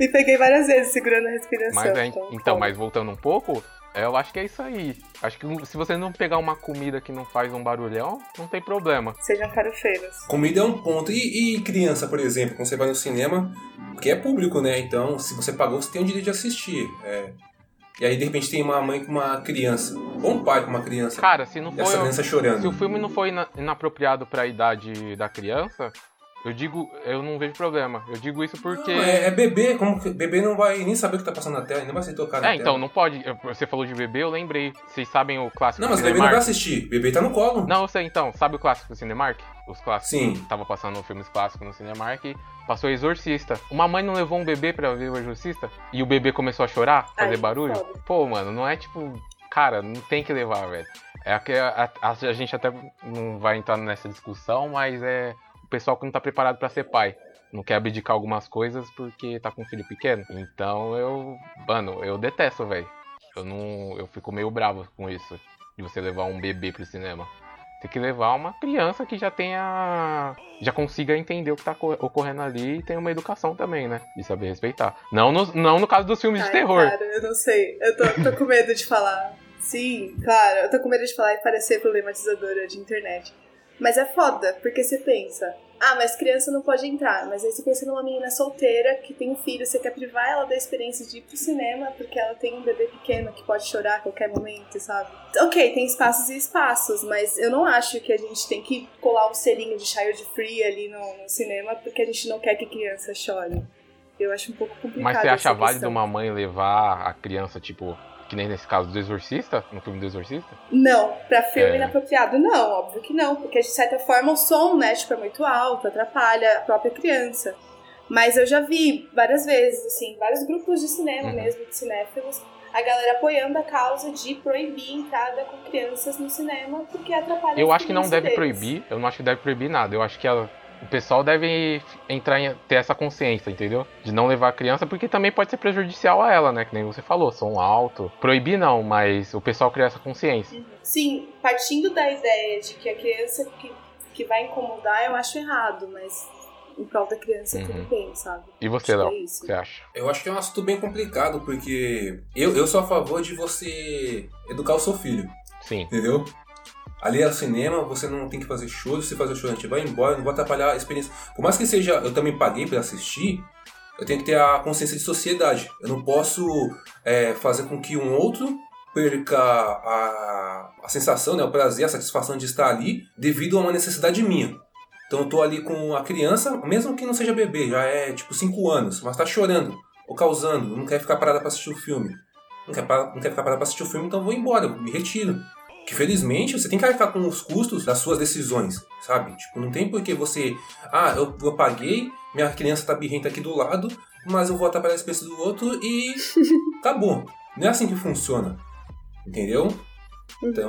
Me peguei várias vezes segurando a respiração. Mas é, então, então, mas voltando um pouco, Eu acho que é isso aí. Acho que se você não pegar uma comida que não faz um barulhão, não tem problema. Sejam farofeiros. Comida é um ponto. E, e criança, por exemplo, quando você vai no cinema, porque é público, né? Então, se você pagou, você tem o direito de assistir. É. E aí, de repente, tem uma mãe com uma criança. Ou um pai com uma criança. Cara, se não for. essa criança chorando. Se o filme não for ina- inapropriado pra idade da criança, eu digo, eu não vejo problema. Eu digo isso porque. Não, é, é bebê, como que bebê não vai nem saber o que tá passando na tela, nem vai se tocar na É, tela. então, não pode. Você falou de bebê, eu lembrei. Vocês sabem o clássico Não, mas o bebê não Cinemark? vai assistir. Bebê tá no colo. Não, eu sei então. Sabe o clássico do Cinemark? Os clássicos. Sim. Tava passando filmes clássicos no Cinemark. Passou Exorcista. Uma mãe não levou um bebê pra ver o Exorcista? E o bebê começou a chorar, fazer Ai, barulho? Pô, mano, não é tipo. Cara, não tem que levar, velho. É que a, a- a gente até não vai entrar nessa discussão, mas é o pessoal que não tá preparado pra ser pai. Não quer abdicar algumas coisas porque tá com um filho pequeno. Então eu. Mano, eu detesto, velho. Eu não. Eu fico meio bravo com isso. De você levar um bebê pro cinema. Tem que levar uma criança que já tenha. já consiga entender o que tá co- ocorrendo ali e tenha uma educação também, né? De saber respeitar. Não no, não no caso dos filmes de Ai, terror. Cara, eu não sei. Eu tô, tô com medo de falar. Sim, claro, eu tô com medo de falar e parecer problematizadora de internet. Mas é foda, porque você pensa, ah, mas criança não pode entrar. Mas aí você pensa numa menina solteira que tem um filho, você quer privar ela da experiência de ir pro cinema porque ela tem um bebê pequeno que pode chorar a qualquer momento, sabe? Ok, tem espaços e espaços, mas eu não acho que a gente tem que colar um selinho de child free ali no, no cinema porque a gente não quer que criança chore. Eu acho um pouco complicado. Mas você acha válido uma mãe levar a criança, tipo, que nem nesse caso do Exorcista? No filme do Exorcista? Não, pra filme É. inapropriado, não, óbvio que não, porque de certa forma o som, né, tipo, é muito alto, atrapalha a própria criança. Mas eu já vi várias vezes, assim, vários grupos de cinema Uhum. mesmo, de cinéfilos, a galera apoiando a causa de proibir entrada com crianças no cinema porque atrapalha Eu acho que não deve deles. proibir, eu não acho que deve proibir nada. Eu acho que a- o pessoal deve entrar em ter essa consciência, entendeu? De não levar a criança, porque também pode ser prejudicial a ela, né? Que nem você falou, som alto. Proibir não, mas o pessoal criar essa consciência. Sim, partindo da ideia de que a criança que, que vai incomodar, eu acho errado, mas em prol da criança Uhum. tudo bem, sabe? E você, Léo? é que você acha? Eu acho que é um assunto bem complicado, porque eu, eu sou a favor de você educar o seu filho, Sim. entendeu? Ali é o cinema, você não tem que fazer show, se fazer show, a gente vai embora, não vai atrapalhar a experiência. Por mais que seja, eu também paguei pra assistir, eu tenho que ter a consciência de sociedade. Eu não posso é, fazer com que um outro perca a, a sensação, né, o prazer, a satisfação de estar ali devido a uma necessidade minha. Então eu tô ali com a criança, mesmo que não seja bebê, já é tipo 5 anos, mas tá chorando ou causando, não quer ficar parada pra assistir o filme. Não quer, pa- não quer ficar parada pra assistir o filme, então vou embora, me retiro. Que felizmente você tem que arcar com os custos das suas decisões, sabe? Tipo, não tem por que você. Ah, eu, eu paguei, minha criança tá birrenta aqui do lado, mas eu vou atrapalhar a experiência do outro e. acabou. Não é assim que funciona. Entendeu? Então,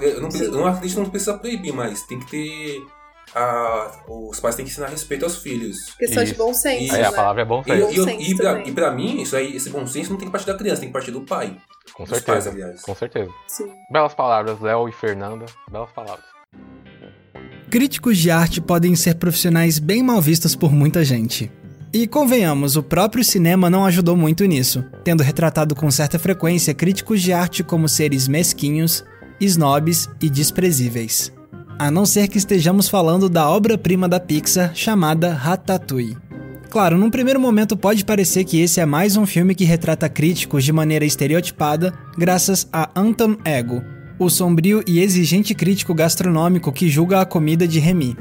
eu não, preciso- eu não acredito que não precisa proibir, mas tem que ter. A- os pais têm que ensinar respeito aos filhos. Questão de bom senso, Isso. Aí né? a palavra é bom E, senso. e, eu- senso e, pra, e pra mim, isso aí, esse bom senso não tem que partir da criança, tem que partir do pai. Com Dos pais, certeza. aliás. Com certeza. Sim. Belas palavras, Léo e Fernanda. Belas palavras. Críticos de arte podem ser profissionais bem mal vistos por muita gente. E convenhamos, o próprio cinema não ajudou muito nisso, tendo retratado com certa frequência críticos de arte como seres mesquinhos, snobs e desprezíveis. A não ser que estejamos falando da obra-prima da Pixar chamada Ratatouille. Claro, num primeiro momento pode parecer que esse é mais um filme que retrata críticos de maneira estereotipada, graças a Anton Ego, o sombrio e exigente crítico gastronômico que julga a comida de Remy.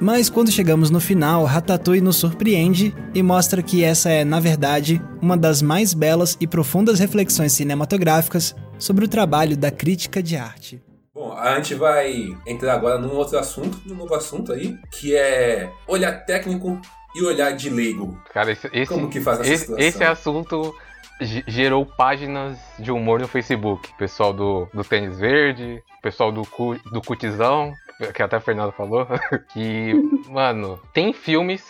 Mas quando chegamos no final, Ratatouille nos surpreende e mostra que essa é, na verdade, uma das mais belas e profundas reflexões cinematográficas sobre o trabalho da crítica de arte. Bom, a gente vai entrar agora num outro assunto, num novo assunto aí, que é olhar técnico e olhar de leigo. Cara, esse, esse, Como que faz essa esse, situação? esse assunto ge- gerou páginas de humor no Facebook. Pessoal do, do Tênis Verde, pessoal do, cu, do Cutizão, que até a Fernanda falou, que, mano, tem filmes.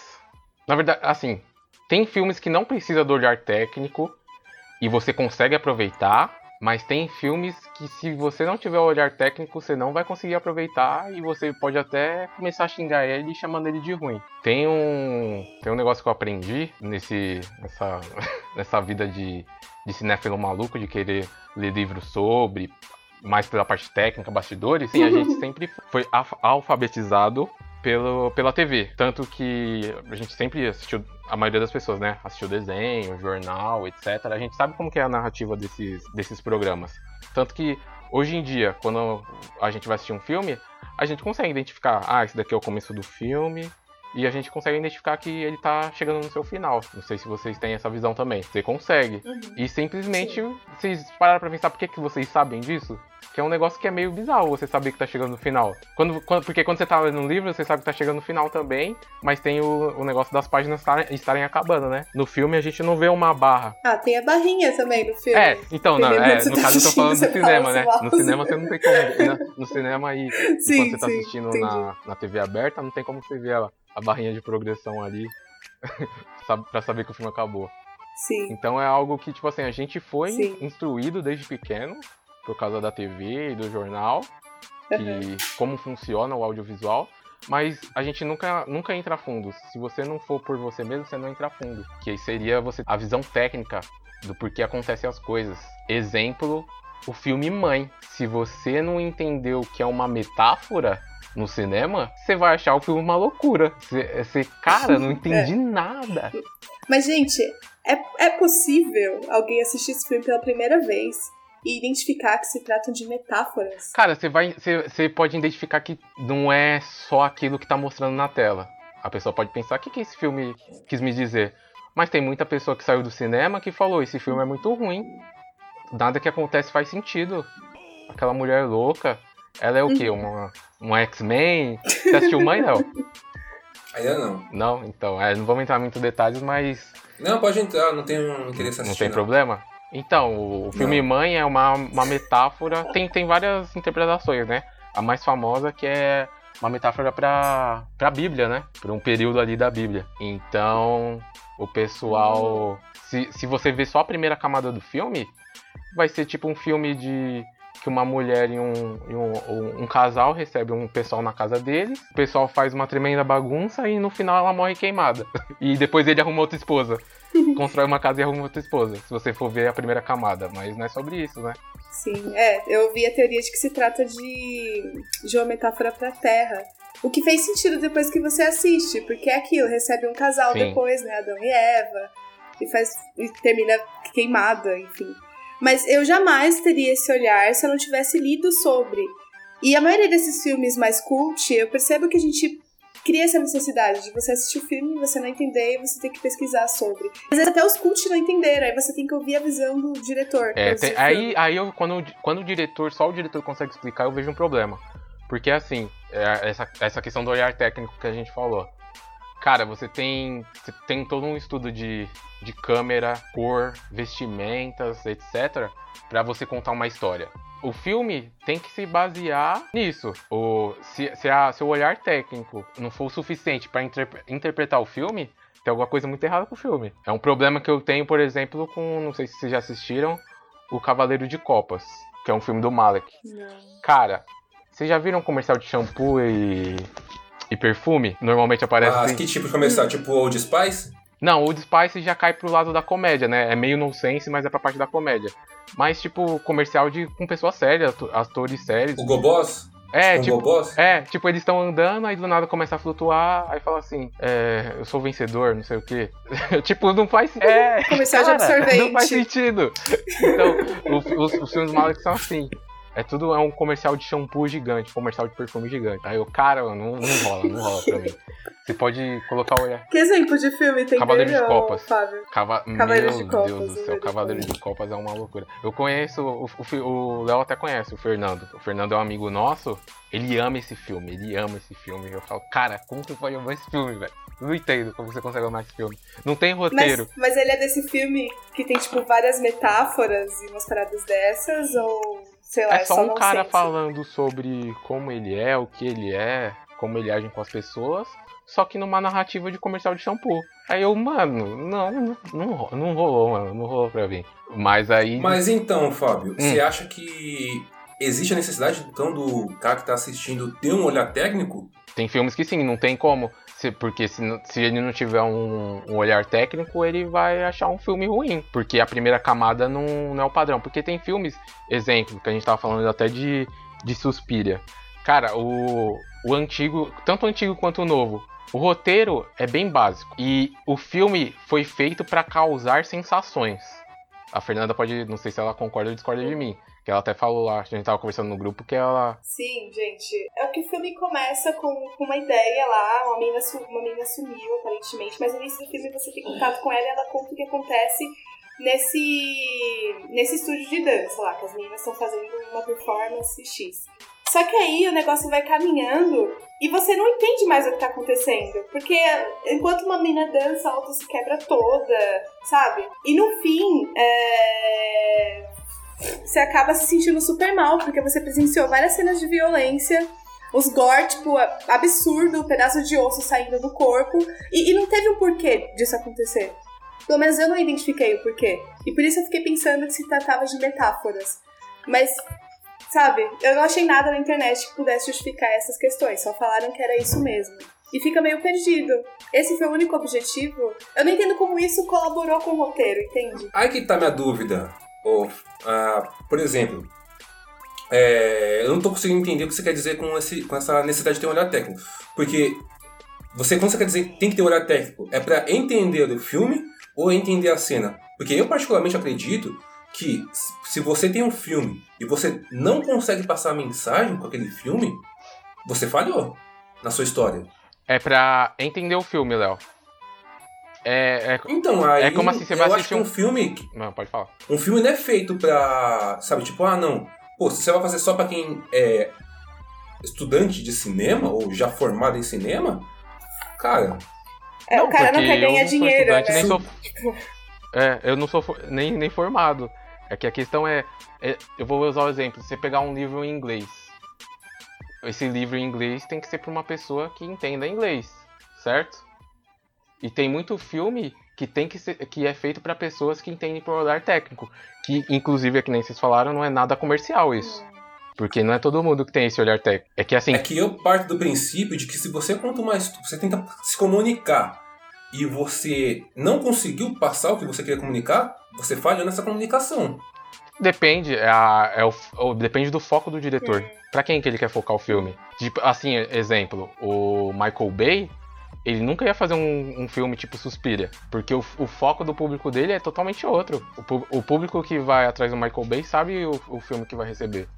Na verdade, assim, tem filmes que não precisa do olhar técnico e você consegue aproveitar. Mas tem filmes que se você não tiver o olhar técnico, você não vai conseguir aproveitar e você pode até começar a xingar ele chamando ele de ruim. Tem um, tem um negócio que eu aprendi nesse, nessa, nessa vida de, de cinéfilo maluco, de querer ler livros sobre, mais pela parte técnica, bastidores, sim, a gente sempre foi alfa- alfabetizado pelo, pela TV. Tanto que a gente sempre assistiu, a maioria das pessoas, né? Assistiu desenho, jornal, etc. A gente sabe como que é a narrativa desses, desses programas. Tanto que hoje em dia, quando a gente vai assistir um filme, a gente consegue identificar, ah, esse daqui é o começo do filme, e a gente consegue identificar que ele tá chegando no seu final. Não sei se vocês têm essa visão também. Você consegue. Uhum. E simplesmente, vocês pararam pra pensar por que, que vocês sabem disso? Que é um negócio que é meio bizarro você saber que tá chegando no final. Quando, quando- porque quando você tá lendo um livro, você sabe que tá chegando no final também, mas tem o, o negócio das páginas estarem, estarem acabando, né? No filme a gente não vê uma barra. Ah, tem a barrinha também no filme. É, então, não, é, no tá caso eu tô falando do cinema, né? assim, No cinema você não tem como. No, no cinema Sim, quando você tá sim, assistindo entendi. na, na TV aberta, não tem como você ver a, a barrinha de progressão ali pra saber que o filme acabou. Sim. Então é algo que, tipo assim, a gente foi Sim. instruído desde pequeno, por causa da TV e do jornal, que como funciona o audiovisual, mas a gente nunca, nunca entra a fundo. Se você não for por você mesmo, você não entra a fundo. Que aí seria você a visão técnica do porquê acontecem as coisas. Exemplo, o filme Mãe. Se você não entendeu que é uma metáfora no cinema, você vai achar o filme uma loucura. Você, você cara, não entendi nada. Mas, gente, é, é possível alguém assistir esse filme pela primeira vez e identificar que se tratam de metáforas? Cara, você vai, você, você pode identificar que não é só aquilo que tá mostrando na tela. A pessoa pode pensar, o que, que esse filme quis me dizer? Mas tem muita pessoa que saiu do cinema que falou, esse filme é muito ruim. Nada que acontece faz sentido. Aquela mulher louca, ela é o quê? Uma, uma X-Men? Você assistiu Mãe, não? Ainda não. Não? Então, é, não vamos entrar muito em detalhes, mas Não, pode entrar, não tenho interesse em não assistir. tem problema? Então, o filme Mãe é uma, uma metáfora. Tem, tem várias interpretações, né? A mais famosa que é uma metáfora pra, pra Bíblia, né? Pra um período ali da Bíblia. Então, o pessoal. Se, se você ver só a primeira camada do filme, vai ser tipo um filme de. Que uma mulher e um, e um, um- casal recebe um pessoal na casa deles, o pessoal faz uma tremenda bagunça e no final ela morre queimada. E depois ele arruma outra esposa constrói uma casa e arruma outra esposa, se você for ver a primeira camada. Mas não é sobre isso, né? Sim, é. Eu vi a teoria de que se trata de, de uma metáfora pra Terra. O que fez sentido depois que você assiste, porque é aquilo, recebe um casal Sim. depois, né? Adão e Eva, e faz. e termina queimada, enfim. Mas eu jamais teria esse olhar se eu não tivesse lido sobre. E a maioria desses filmes mais cult, eu percebo que a gente cria essa necessidade de você assistir o filme, você não entender e você ter que pesquisar sobre. Às vezes até os cult não entenderam, aí você tem que ouvir a visão do diretor. É, tem- aí, aí eu, quando, quando o diretor, só o diretor consegue explicar, eu vejo um problema. Porque assim, é essa, essa questão do olhar técnico que a gente falou. Cara, você tem, você tem todo um estudo de, de câmera, cor, vestimentas, etc. Pra você contar uma história. O filme tem que se basear nisso. O, se, se, a- se o olhar técnico não for o suficiente pra interpre- interpretar o filme, tem alguma coisa muito errada com o filme. É um problema que eu tenho, por exemplo, com. Não sei se vocês já assistiram. O Cavaleiro de Copas, que é um filme do Malek. Cara, vocês já viram comercial de shampoo e, e perfume? Normalmente aparece. Ah, assim. que tipo de comercial? Tipo Old Spice? Não, o Spice já cai pro lado da comédia, né? É meio nonsense, mas é pra parte da comédia. Mas, tipo, comercial de com pessoas sérias, atores sérios. O Go Boss? É, tipo. Boss? É, tipo, eles estão andando, aí do nada começa a flutuar, aí fala assim, é, eu sou vencedor, não sei o quê. tipo, não faz. É, Comercial de absorvente. Não faz sentido. Então, o- os, os filmes Malek são assim. É tudo é um comercial de shampoo gigante, comercial de perfume gigante. Aí eu, cara, não, não rola, não rola pra mim. Você pode colocar o olhar. Que exemplo de filme tem Cavaleiro de Copas. Fábio? Cava... Cavaleiro Meu de Copas, Deus do céu, Cavaleiro de Cavaleiro de Copas é uma loucura. Eu conheço, o, o, o Léo até conhece o Fernando. O Fernando é um amigo nosso, ele ama esse filme, ele ama esse filme. Eu falo, cara, como você pode amar esse filme, velho? Não entendo como você consegue amar esse filme. Não tem roteiro. Mas, mas ele é desse filme que tem, tipo, várias metáforas e umas paradas dessas, ou sei lá, É só um cara nonsense? falando sobre como ele é, o que ele é, como ele age com as pessoas, só que numa narrativa de comercial de shampoo. Aí eu, mano, não, não, não rolou, mano, não rolou pra mim. Mas aí. Mas então, Fábio, Hum. você acha que existe a necessidade, então, do cara que tá assistindo ter um olhar técnico? Tem filmes que sim, não tem como. se- porque se, se ele não tiver um, um olhar técnico, ele vai achar um filme ruim. Porque a primeira camada não, não é o padrão. Porque tem filmes, exemplo, que a gente tava falando até de, de Suspiria. Cara, o, o antigo, tanto o antigo quanto o novo, o roteiro é bem básico. E o filme foi feito pra causar sensações. A Fernanda pode, não sei se ela concorda ou discorda de mim. Que ela até falou lá, a gente tava conversando no grupo, que ela. Sim, gente. É o que o filme começa com, com uma ideia lá, uma menina, uma menina sumiu, aparentemente, mas no início do filme você tem contato com ela e ela conta o que acontece nesse, nesse estúdio de dança lá, que as meninas estão fazendo uma performance X. Só que aí o negócio vai caminhando e você não entende mais o que tá acontecendo. Porque enquanto uma menina dança, a outra se quebra toda, sabe? E no fim, é você acaba se sentindo super mal, porque você presenciou várias cenas de violência, os gore, tipo, absurdo, um pedaço de osso saindo do corpo, e, e não teve um porquê disso acontecer. Pelo menos eu não identifiquei o porquê. E por isso eu fiquei pensando que se tratava de metáforas. Mas, sabe, eu não achei nada na internet que pudesse justificar essas questões, só falaram que era isso mesmo. E fica meio perdido. Esse foi o único objetivo. Eu não entendo como isso colaborou com o roteiro, entende? Aí que tá minha dúvida. Ou, ah, por exemplo, é, eu não tô conseguindo entender o que você quer dizer com, esse, com essa necessidade de ter um olhar técnico. Porque você, quando você quer dizer tem que ter um olhar técnico, é pra entender o filme ou entender a cena? Porque eu particularmente acredito que se- se você tem um filme e você não consegue passar a mensagem com aquele filme, você falhou na sua história. É pra entender o filme, Léo. É, é. Então, aí É como assim, você vai eu acho que um- um filme Não, pode falar. Um filme não é feito pra. Sabe, tipo, ah, não. Pô, se você vai fazer só pra quem é estudante de cinema ou já formado em cinema, cara. É, o cara não porque quer ganhar não sou dinheiro, né? Nem sou, é, eu não sou nem, nem formado. É que a questão é, é- Eu vou usar o exemplo. Você pegar um livro em inglês. Esse livro em inglês tem que ser pra uma pessoa que entenda inglês, certo? E tem muito filme que tem que ser, que é feito pra pessoas que entendem por olhar técnico. Que, inclusive, é que nem vocês falaram, não é nada comercial isso. Porque não é todo mundo que tem esse olhar técnico. É que assim, É que eu parto do princípio de que se você conta uma histó- você tenta se comunicar e você não conseguiu passar o que você queria comunicar, você falhou nessa comunicação. Depende, é a- é o, o- depende do foco do diretor. Pra quem que ele quer focar o filme? Tipo, assim, exemplo, o Michael Bay, ele nunca ia fazer um, um filme tipo Suspiria, porque o, o foco do público dele é totalmente outro. O, o público que vai atrás do Michael Bay sabe o, o filme que vai receber.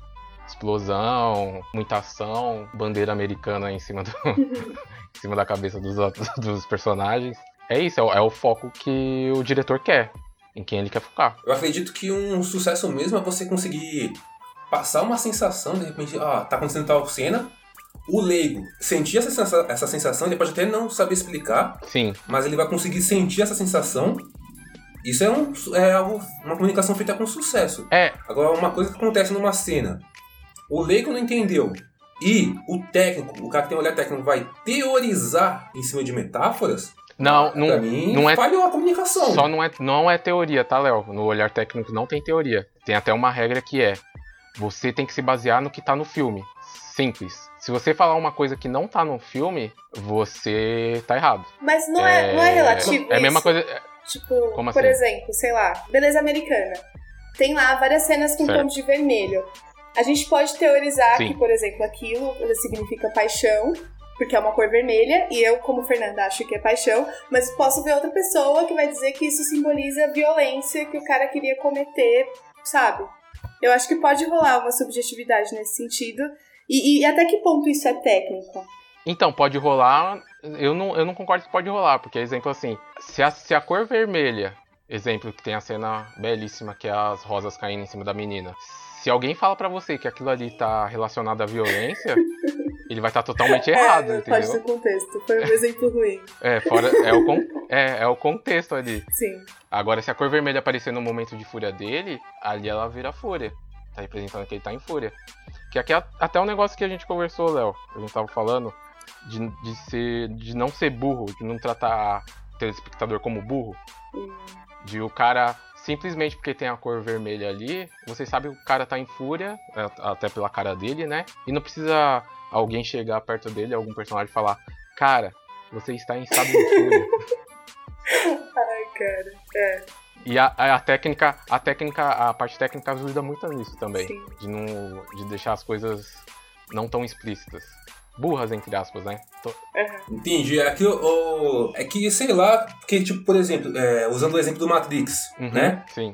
Explosão, muita ação, bandeira americana em cima, do, em cima da cabeça dos, dos personagens. É isso, é o, é o foco que o diretor quer, em quem ele quer focar. Eu acredito que um sucesso mesmo é você conseguir passar uma sensação, de repente, ah, tá acontecendo tal cena. O leigo sentir essa sensa- essa sensação, ele pode até não saber explicar, Sim, mas ele vai conseguir sentir essa sensação. Isso é, um, é uma comunicação feita com sucesso. é, Agora, uma coisa que acontece numa cena, o leigo não entendeu e o técnico, o cara que tem um olhar técnico, vai teorizar em cima de metáforas, não, não, mim, não é falhou a comunicação. Só não é, não é teoria, tá, Léo? No olhar técnico não tem teoria. Tem até uma regra que é: você tem que se basear no que tá no filme. Simples. Se você falar uma coisa que não tá no filme, você tá errado. Mas não é, não é relativo É a mesma coisa. é- Tipo, Como por assim? exemplo, sei lá, beleza americana. Tem lá várias cenas com tons de vermelho. A gente pode teorizar Sim. que, por exemplo, aquilo significa paixão, porque é uma cor vermelha, e eu, como Fernanda, acho que é paixão, mas posso ver outra pessoa que vai dizer que isso simboliza violência que o cara queria cometer, sabe? Eu acho que pode rolar uma subjetividade nesse sentido. E, e até que ponto isso é técnico? Então, pode rolar. Eu não, eu não concordo que pode rolar, porque, exemplo assim, se a, se a cor vermelha, exemplo que tem a cena belíssima que é as rosas caindo em cima da menina. Se alguém fala pra você que aquilo ali tá relacionado à violência, ele vai estar totalmente errado, é, entendeu? pode ser contexto. Foi um exemplo ruim. É, fora, é, o, con- é, é o contexto ali. Sim. Agora, se a cor vermelha aparecer no momento de fúria dele, ali ela vira fúria. Tá representando que ele tá em fúria. Que aqui é até um negócio que a gente conversou, Léo. A gente tava falando de, de, ser, de não ser burro, de não tratar o telespectador como burro. De o cara simplesmente porque tem a cor vermelha ali, você sabe que o cara tá em fúria, é, até pela cara dele, né? E não precisa alguém chegar perto dele, algum personagem falar, cara, você está em estado de fúria. Ai, cara. É. E a, a, técnica, a técnica, a parte técnica ajuda muito nisso também. Sim. De não. De deixar as coisas não tão explícitas. Burras, entre aspas, né? Tô- Entendi. É que, o, é que, sei lá, porque, tipo, por exemplo, é, usando o exemplo do Matrix, Uhum, né? Sim,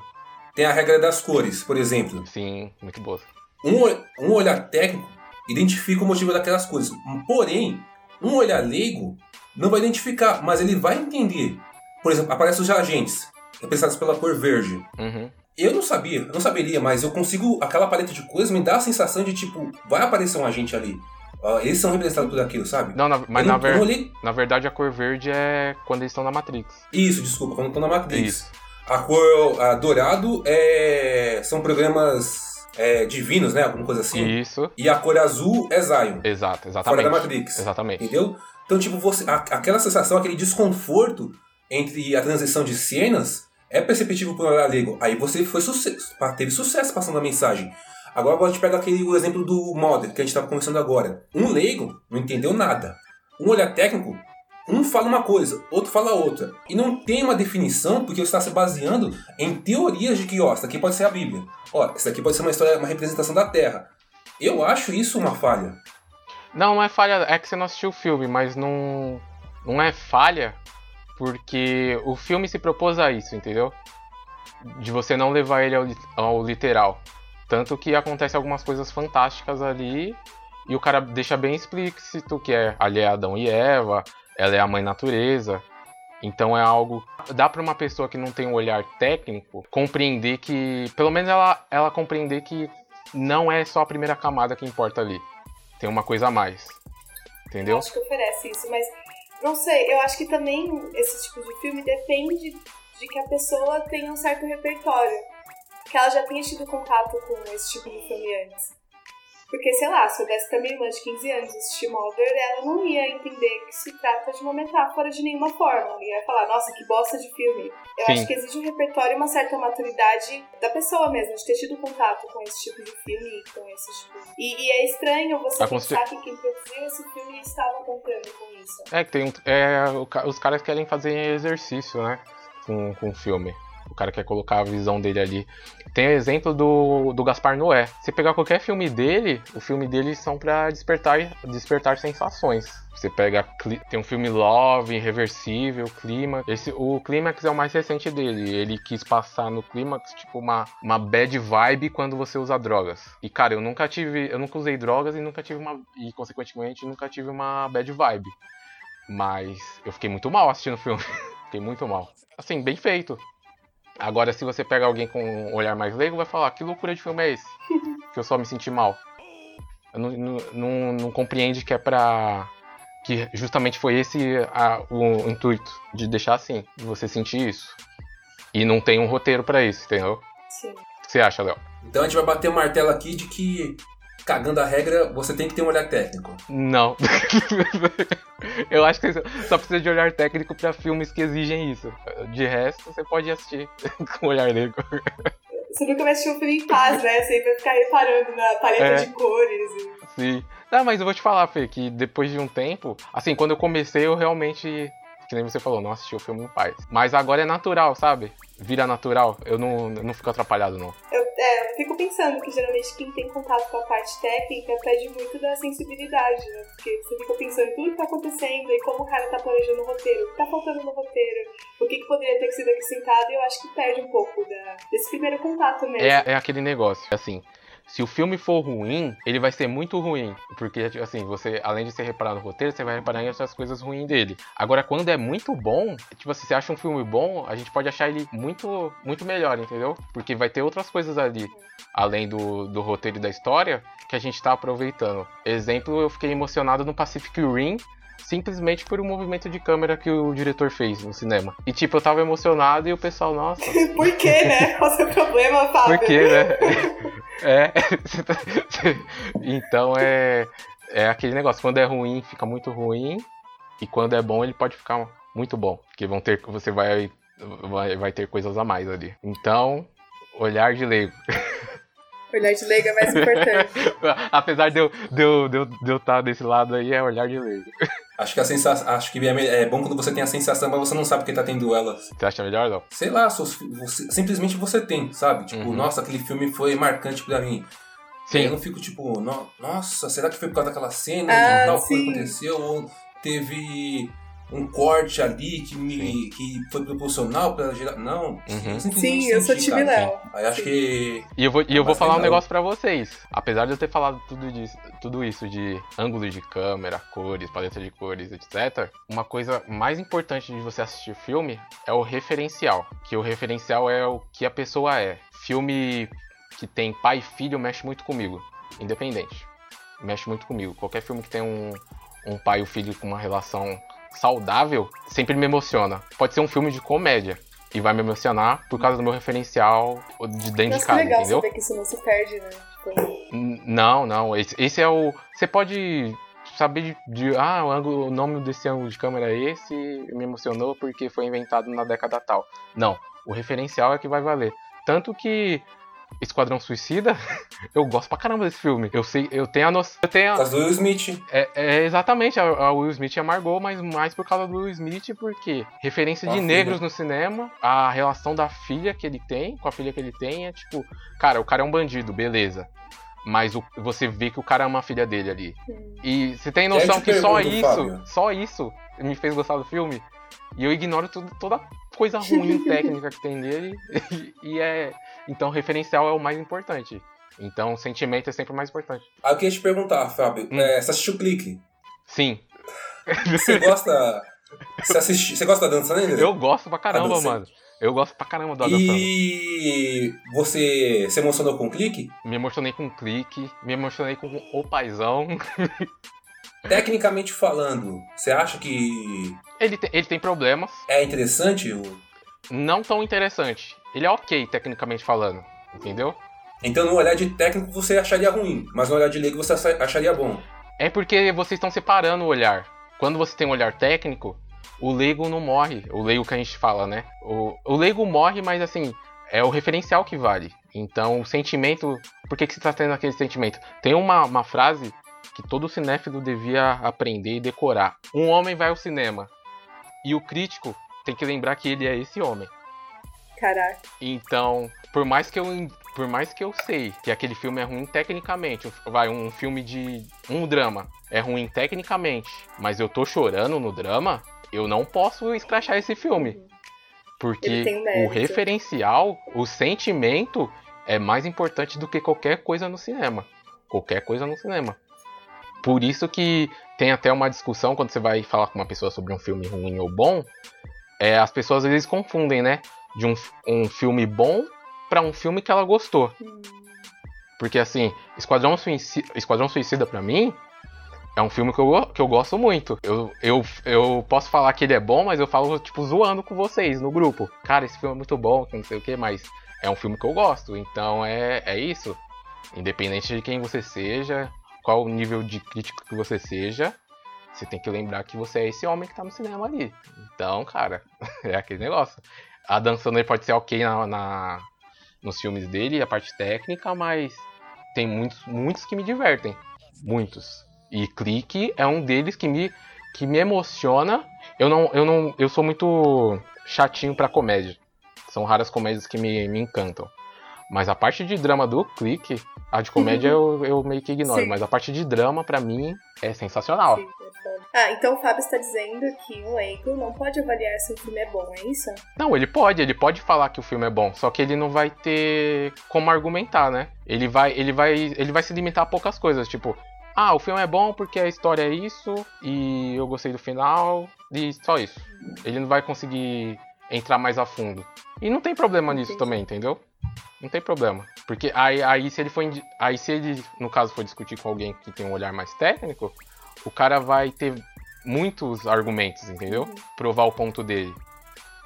Tem a regra das cores, por exemplo. sim, muito boa. Um, um olhar técnico identifica o motivo daquelas coisas. Porém, um olhar leigo não vai identificar, mas ele vai entender. Por exemplo, aparecem os agentes, representados pela cor verde. Uhum. Eu não sabia, eu não saberia, mas eu consigo. Aquela paleta de cores me dá a sensação de tipo, vai aparecer um agente ali. Ah, eles são representados por aquilo, sabe? Não, na- mas na, não, eu ver- olhei. na verdade a cor verde é quando eles estão na Matrix. Isso, desculpa, quando tô na Matrix. Isso. A cor a dourado é. são programas é, divinos, né? Alguma coisa assim. Isso. E a cor azul é Zion. Exato, Fora exatamente. da Matrix. Exatamente. Entendeu? Então, tipo, você, a- aquela sensação, aquele desconforto entre a transição de cenas é perceptível por um olhar leigo. Aí você foi sucesso, teve sucesso passando a mensagem. Agora a gente pega aquele o exemplo do model que a gente estava conversando agora. Um leigo não entendeu nada. Um olhar técnico, um fala uma coisa, outro fala outra. E não tem uma definição porque você está se baseando em teorias de que, ó, isso aqui pode ser a Bíblia. Ó, isso aqui pode ser uma história, uma representação da Terra. Eu acho isso uma falha. Não, não é falha, é que você não assistiu o filme, mas não. Não é falha porque o filme se propôs a isso, entendeu? De você não levar ele ao, ao literal. Tanto que acontece algumas coisas fantásticas ali e o cara deixa bem explícito que é ali é Adão e Eva, ela é a mãe natureza. Então é algo. Dá pra uma pessoa que não tem um olhar técnico compreender que. Pelo menos ela, ela compreender que não é só a primeira camada que importa ali. Tem uma coisa a mais. Eu Entendeu? acho que oferece isso, mas não sei, eu acho que também esse tipo de filme depende de que a pessoa tenha um certo repertório. Que ela já tenha tido contato com esse tipo de filme antes. Porque, sei lá, se eu desse pra minha irmã de 15 anos assistir Mother, ela não ia entender que se trata de uma metáfora de nenhuma forma. Ela ia falar, nossa, que bosta de filme. Eu Sim. acho que exige um repertório e uma certa maturidade da pessoa mesmo, de ter tido contato com esse tipo de filme e com esse tipo. E, e é estranho você Ah, com pensar que quem produziu esse filme estava contando com isso. É que tem um. É, os caras querem fazer exercício, né? Com, com o filme. Cara quer colocar a visão dele ali. Tem o exemplo do, do Gaspar Noé. Se pegar qualquer filme dele, o filme dele são pra despertar, despertar sensações. Você pega. Tem um filme Love, Irreversível, Clímax. Esse, o Clímax é o mais recente dele. Ele quis passar no Clímax, tipo, uma, uma bad vibe quando você usa drogas. E, cara, eu nunca tive. Eu nunca usei drogas e nunca tive uma. E, consequentemente, nunca tive uma bad vibe. Mas eu fiquei muito mal assistindo o filme. fiquei muito mal. Assim, bem feito. Agora, se você pega alguém com um olhar mais leigo, vai falar: que loucura de filme é esse? que eu só me senti mal. Eu não, não, não, não compreende que é pra. Que justamente foi esse a- o intuito de deixar assim, de você sentir isso. E não tem um roteiro pra isso, entendeu? Sim. O que você acha, Léo? Então a gente vai bater o martelo aqui de que, cagando a regra, você tem que ter um olhar técnico. Não. Eu acho que você só precisa de olhar técnico pra filmes que exigem isso. De resto, você pode assistir com olhar leigo. Você nunca vai assistir um filme em paz, né? Você vai ficar reparando na paleta É. de cores. E... Sim. Não, mas eu vou te falar, Fê, que depois de um tempo, assim, quando eu comecei, eu realmente, que nem você falou, não assisti o filme em paz. Mas agora é natural, sabe? Vira natural. Eu não, não fico atrapalhado, não. Eu, é, eu fico pensando que geralmente quem tem contato com a parte técnica pede muito da sensibilidade, né? Porque você fica pensando em tudo que tá acontecendo e como o cara tá planejando o roteiro, o que tá faltando no roteiro, o que, que poderia ter sido acrescentado, e eu acho que perde um pouco da, desse primeiro contato mesmo. É, é aquele negócio, assim. Se o filme for ruim, ele vai ser muito ruim. Porque, tipo assim, você, além de você reparar no roteiro, você vai reparar em outras coisas ruins dele. Agora, quando é muito bom, tipo assim, você acha um filme bom, a gente pode achar ele muito, muito melhor, entendeu? Porque vai ter outras coisas ali, além do, do roteiro e da história, que a gente tá aproveitando. Exemplo, eu fiquei emocionado no Pacific Rim, simplesmente por um movimento de câmera que o diretor fez no cinema. E, tipo, eu tava emocionado e o pessoal, nossa. Por quê, né? Qual é o seu problema, Fábio? Por quê, né? É. então é. É aquele negócio, quando é ruim, fica muito ruim. E quando é bom, ele pode ficar muito bom. Porque vão ter. Você vai vai, vai ter coisas a mais ali. Então, olhar de leigo. Olhar de leigo é mais importante. Apesar de eu estar de eu, de eu, de eu tá desse lado aí, é olhar de leigo. Acho que a sensação, acho que é, é bom quando você tem a sensação, mas você não sabe que tá tendo elas. Você acha melhor, não? Sei lá, você, simplesmente você tem, sabe? Tipo, uhum. nossa, aquele filme foi marcante pra mim. Sim. eu não fico tipo, no, nossa, será que foi por causa daquela cena? Ah, tal coisa aconteceu? Ou teve um corte ali que, me, que foi proporcional pra gerar. Não. Uhum. Sim, eu sou time Léo. Aí acho que. E eu vou, e eu vou falar um negócio pra vocês. Apesar de eu ter falado tudo, disso, tudo isso de ângulo de câmera, cores, paleta de cores, etc., uma coisa mais importante de você assistir filme é o referencial. Que o referencial é o que a pessoa é. Filme que tem pai e filho mexe muito comigo. Independente. Mexe muito comigo. Qualquer filme que tem um, um pai e um filho com uma relação saudável sempre me emociona. Pode ser um filme de comédia e vai me emocionar por causa do meu referencial de dentro de casa, legal entendeu? Saber que isso não se perde, né? Não, não. Esse, esse, é o. Você pode saber de, de ah, o, ângulo, o nome desse ângulo de câmera é esse, me emocionou porque foi inventado na década tal. Não, o referencial é que vai valer. Tanto que Esquadrão Suicida, eu gosto pra caramba desse filme. Eu sei, eu tenho a noção. Eu tenho a... Por causa do Will Smith. É, é exatamente, a, a, Will Smith e a Margot, mas mais por causa do Will Smith, porque referência a de filha. negros no cinema, a relação da filha que ele tem, com a filha que ele tem, é tipo, cara, o cara é um bandido, beleza. Mas o, você vê que o cara ama a filha dele ali. E você tem noção que só isso, Fábio. só isso me fez gostar do filme. E eu ignoro tudo, toda coisa ruim técnica que tem nele. E, e, é. Então, referencial é o mais importante. Então, sentimento é sempre o mais importante. Ah, eu queria te perguntar, Fábio. Hum. É, você assistiu o clique? Sim. Você gosta. Você, assisti... você gosta da dança nele? Eu gosto pra caramba, mano. Eu gosto pra caramba do Adam E você se emocionou com o clique? Me emocionei com o clique, me emocionei com o paizão. Tecnicamente falando, você acha que. Ele tem, ele tem problemas. É interessante? O... Não tão interessante. Ele é ok, tecnicamente falando. Entendeu? Então, no olhar de técnico você acharia ruim, mas no olhar de leigo você acharia bom. É porque vocês estão separando o olhar. Quando você tem um olhar técnico, o leigo não morre. O leigo que a gente fala, né? O, o leigo morre, mas assim, é o referencial que vale. Então, o sentimento. Por que, que você está tendo aquele sentimento? Tem uma, uma frase que todo cinéfilo devia aprender e decorar. Um homem vai ao cinema e o crítico tem que lembrar que ele é esse homem. Caraca. Então, por mais que eu por mais que eu sei que aquele filme é ruim tecnicamente, vai um filme de um drama é ruim tecnicamente, mas eu tô chorando no drama, eu não posso escrachar esse filme. Porque o referencial, o sentimento é mais importante do que qualquer coisa no cinema. Qualquer coisa no cinema. Por isso que tem até uma discussão quando você vai falar com uma pessoa sobre um filme ruim ou bom, é, as pessoas às vezes confundem, né? De um, um filme bom para um filme que ela gostou. Porque assim, Esquadrão Suicida, Esquadrão Suicida pra mim é um filme que eu, que eu gosto muito. Eu, eu, eu posso falar que ele é bom, mas eu falo, tipo, zoando com vocês no grupo. Cara, esse filme é muito bom, não sei o que, mas é um filme que eu gosto. Então é, é isso. Independente de quem você seja, qual o nível de crítico que você seja, você tem que lembrar que você é esse homem que tá no cinema ali. Então, cara, é aquele negócio. A Dan Sandler pode ser ok na, na, nos filmes dele, a parte técnica, mas tem muitos, muitos que me divertem. Muitos. E Clique é um deles que me, que me emociona. Eu não, eu não, eu sou muito chatinho para comédia. São raras comédias que me, me encantam. Mas a parte de drama do Clique, a de comédia eu, eu meio que ignoro. Sim. Mas a parte de drama, para mim, é sensacional. Sim, é ah, então o Fábio está dizendo que o leigo não pode avaliar se o filme é bom, é isso? Não, ele pode, ele pode falar que o filme é bom, só que ele não vai ter como argumentar, né? Ele vai, ele vai, ele vai se limitar a poucas coisas, tipo, ah, o filme é bom porque a história é isso e eu gostei do final e só isso. Ele não vai conseguir entrar mais a fundo. E não tem problema nisso Entendi. também, entendeu? Não tem problema. Porque aí, aí se ele for. Aí se ele, no caso, for discutir com alguém que tem um olhar mais técnico, o cara vai ter muitos argumentos, entendeu? Uhum. Provar o ponto dele.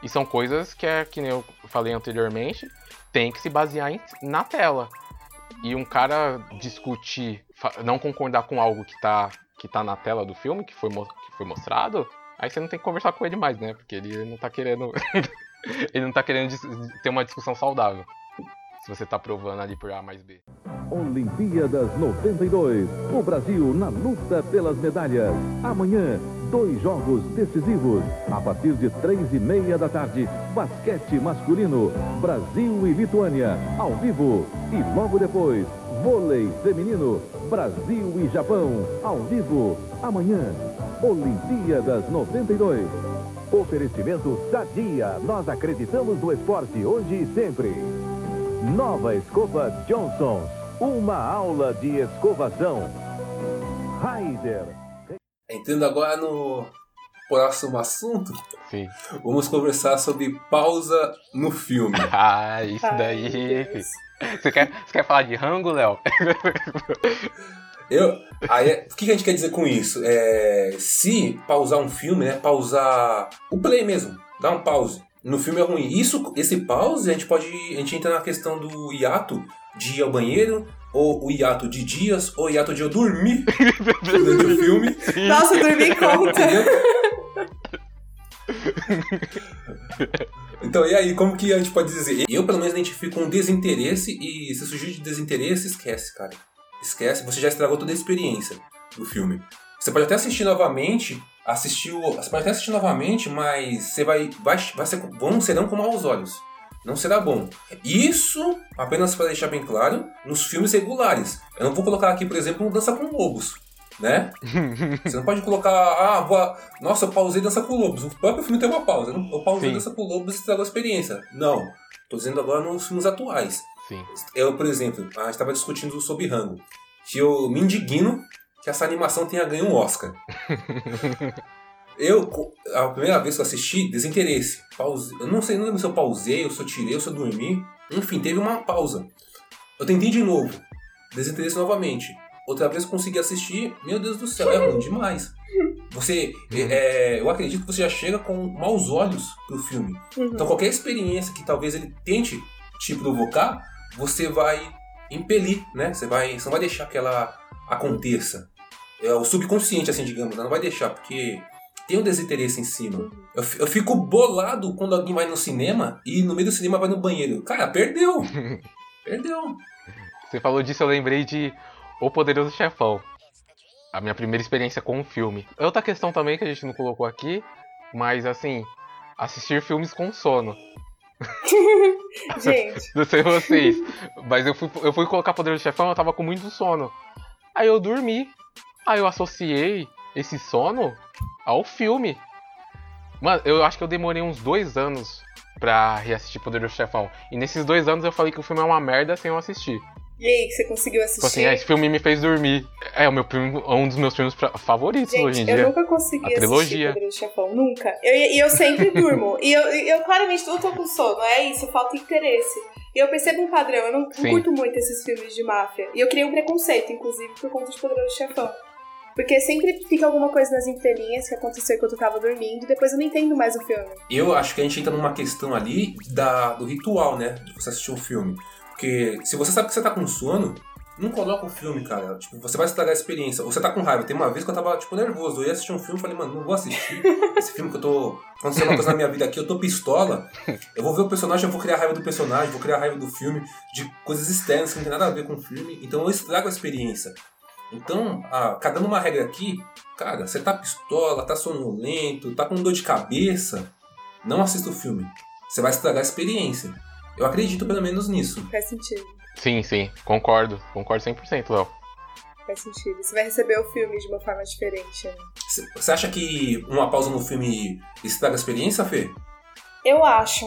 E são coisas que é que nem eu falei anteriormente, tem que se basear em, na tela. E um cara discutir não concordar com algo que tá, que tá na tela do filme, que foi, que foi mostrado, aí você não tem que conversar com ele mais, né? Porque ele não tá querendo. Ele não tá querendo ter uma discussão saudável. Se você tá provando ali por A mais B. Olimpíadas 92. O Brasil na luta pelas medalhas. Amanhã, dois jogos decisivos. A partir de três e meia da tarde, basquete masculino. Brasil e Lituânia, ao vivo. E logo depois, vôlei feminino. Brasil e Japão, ao vivo. Amanhã, Olimpíadas 92. Oferecimento Sadia. Nós acreditamos no esporte hoje e sempre. Nova escova Johnson. Uma aula de escovação. Raider. Entrando agora no próximo assunto, Sim. vamos conversar sobre pausa no filme. Ah, isso Ai, daí. Você quer, você quer falar de rango, Léo? Eu, aí, o que a gente quer dizer com isso? É, se pausar um filme, né? Pausar o play mesmo, dar um pause. No filme é ruim. Isso, esse pause, a gente pode. A gente entra na questão do hiato de ir ao banheiro, ou o hiato de dias, ou o hiato de eu dormir durante o filme. Nossa, dormir conta. Entendeu? Então, e aí, como que a gente pode dizer? Eu, pelo menos, identifico um desinteresse e se surgir de desinteresse, esquece, cara. Esquece, você já estragou toda a experiência do filme. Você pode até assistir novamente, assistir o, você pode até assistir novamente, mas você vai, vai, vai ser, vão serão com maus olhos. Não será bom. Isso, apenas para deixar bem claro, nos filmes regulares. Eu não vou colocar aqui, por exemplo, um Dança com Lobos, né? Você não pode colocar, ah, vou, nossa, eu pausei Dança com Lobos. O próprio filme tem uma pausa. Eu não- Eu pausei Sim. Dança com Lobos e estragou a experiência. Não. Tô dizendo agora nos filmes atuais. Sim. Eu, por exemplo, a gente estava discutindo sobre Rango. Que eu me indigno que essa animação tenha ganho um Oscar. eu, a primeira vez que eu assisti, desinteresse. Pause, eu não sei, não lembro se eu pausei, ou se eu tirei, ou se eu dormi. Enfim, teve uma pausa. Eu tentei de novo. Desinteresse novamente. Outra vez eu consegui assistir. Meu Deus do céu, é ruim demais. Você, é, eu acredito que você já chega com maus olhos pro filme. Então qualquer experiência que talvez ele tente te provocar, você vai impelir, né? Você, vai, você não vai deixar que ela aconteça. É o subconsciente, assim, digamos, né? não vai deixar, porque tem um desinteresse em cima. Eu, eu fico bolado quando alguém vai no cinema e no meio do cinema vai no banheiro. Cara, perdeu! perdeu! Você falou disso, eu lembrei de O Poderoso Chefão. A minha primeira experiência com um filme. É Outra questão também que a gente não colocou aqui, mas assim, assistir filmes com sono. Gente, Não sei vocês, mas eu fui, eu fui colocar Poderoso Chefão, eu tava com muito sono. Aí eu dormi. Aí eu associei esse sono ao filme. Mano, eu acho que eu demorei uns dois anos pra reassistir Poderoso Chefão. E nesses dois anos eu falei que o filme é uma merda sem eu assistir. e aí, que você conseguiu Tipo assim, assistir? é, esse filme me fez dormir. É o meu é um dos meus filmes favoritos hoje em Gente, eu dia. nunca consegui A assistir trilogia. Poderoso Chefão, nunca. Eu- E eu, sempre durmo. e eu, eu claramente não tô com sono, é isso, falta interesse. E eu percebo um padrão, eu não, não curto muito esses filmes de máfia. E eu criei um preconceito, inclusive, por conta de Poderoso Chefão. Porque sempre fica alguma coisa nas entrelinhas que aconteceu enquanto eu tava dormindo, e depois eu não entendo mais o filme. Eu acho que a gente entra numa questão ali da, do ritual, né? De você assistir um filme. Porque se você sabe que você tá com sono, não coloca o filme, cara. Tipo, você vai estragar a experiência. Ou você tá com raiva. Tem uma vez que eu tava, tipo, nervoso. Eu ia assistir um filme e falei, mano, não vou assistir esse filme que eu tô. Acontecendo uma coisa na minha vida aqui, eu tô pistola. Eu vou ver o personagem, eu vou criar raiva do personagem, vou criar raiva do filme, de coisas externas que não tem nada a ver com o filme. Então eu estrago a experiência. Então, ah, cagando uma regra aqui, cara, você tá pistola, tá sonolento, tá com dor de cabeça, não assista o filme. Você vai estragar a experiência. Eu acredito pelo menos nisso. Faz sentido. Sim, sim, concordo. Concordo 100%, Léo. Faz sentido. Você vai receber o filme de uma forma diferente. né? Você acha que uma pausa no filme estraga a experiência, Fê? Eu acho.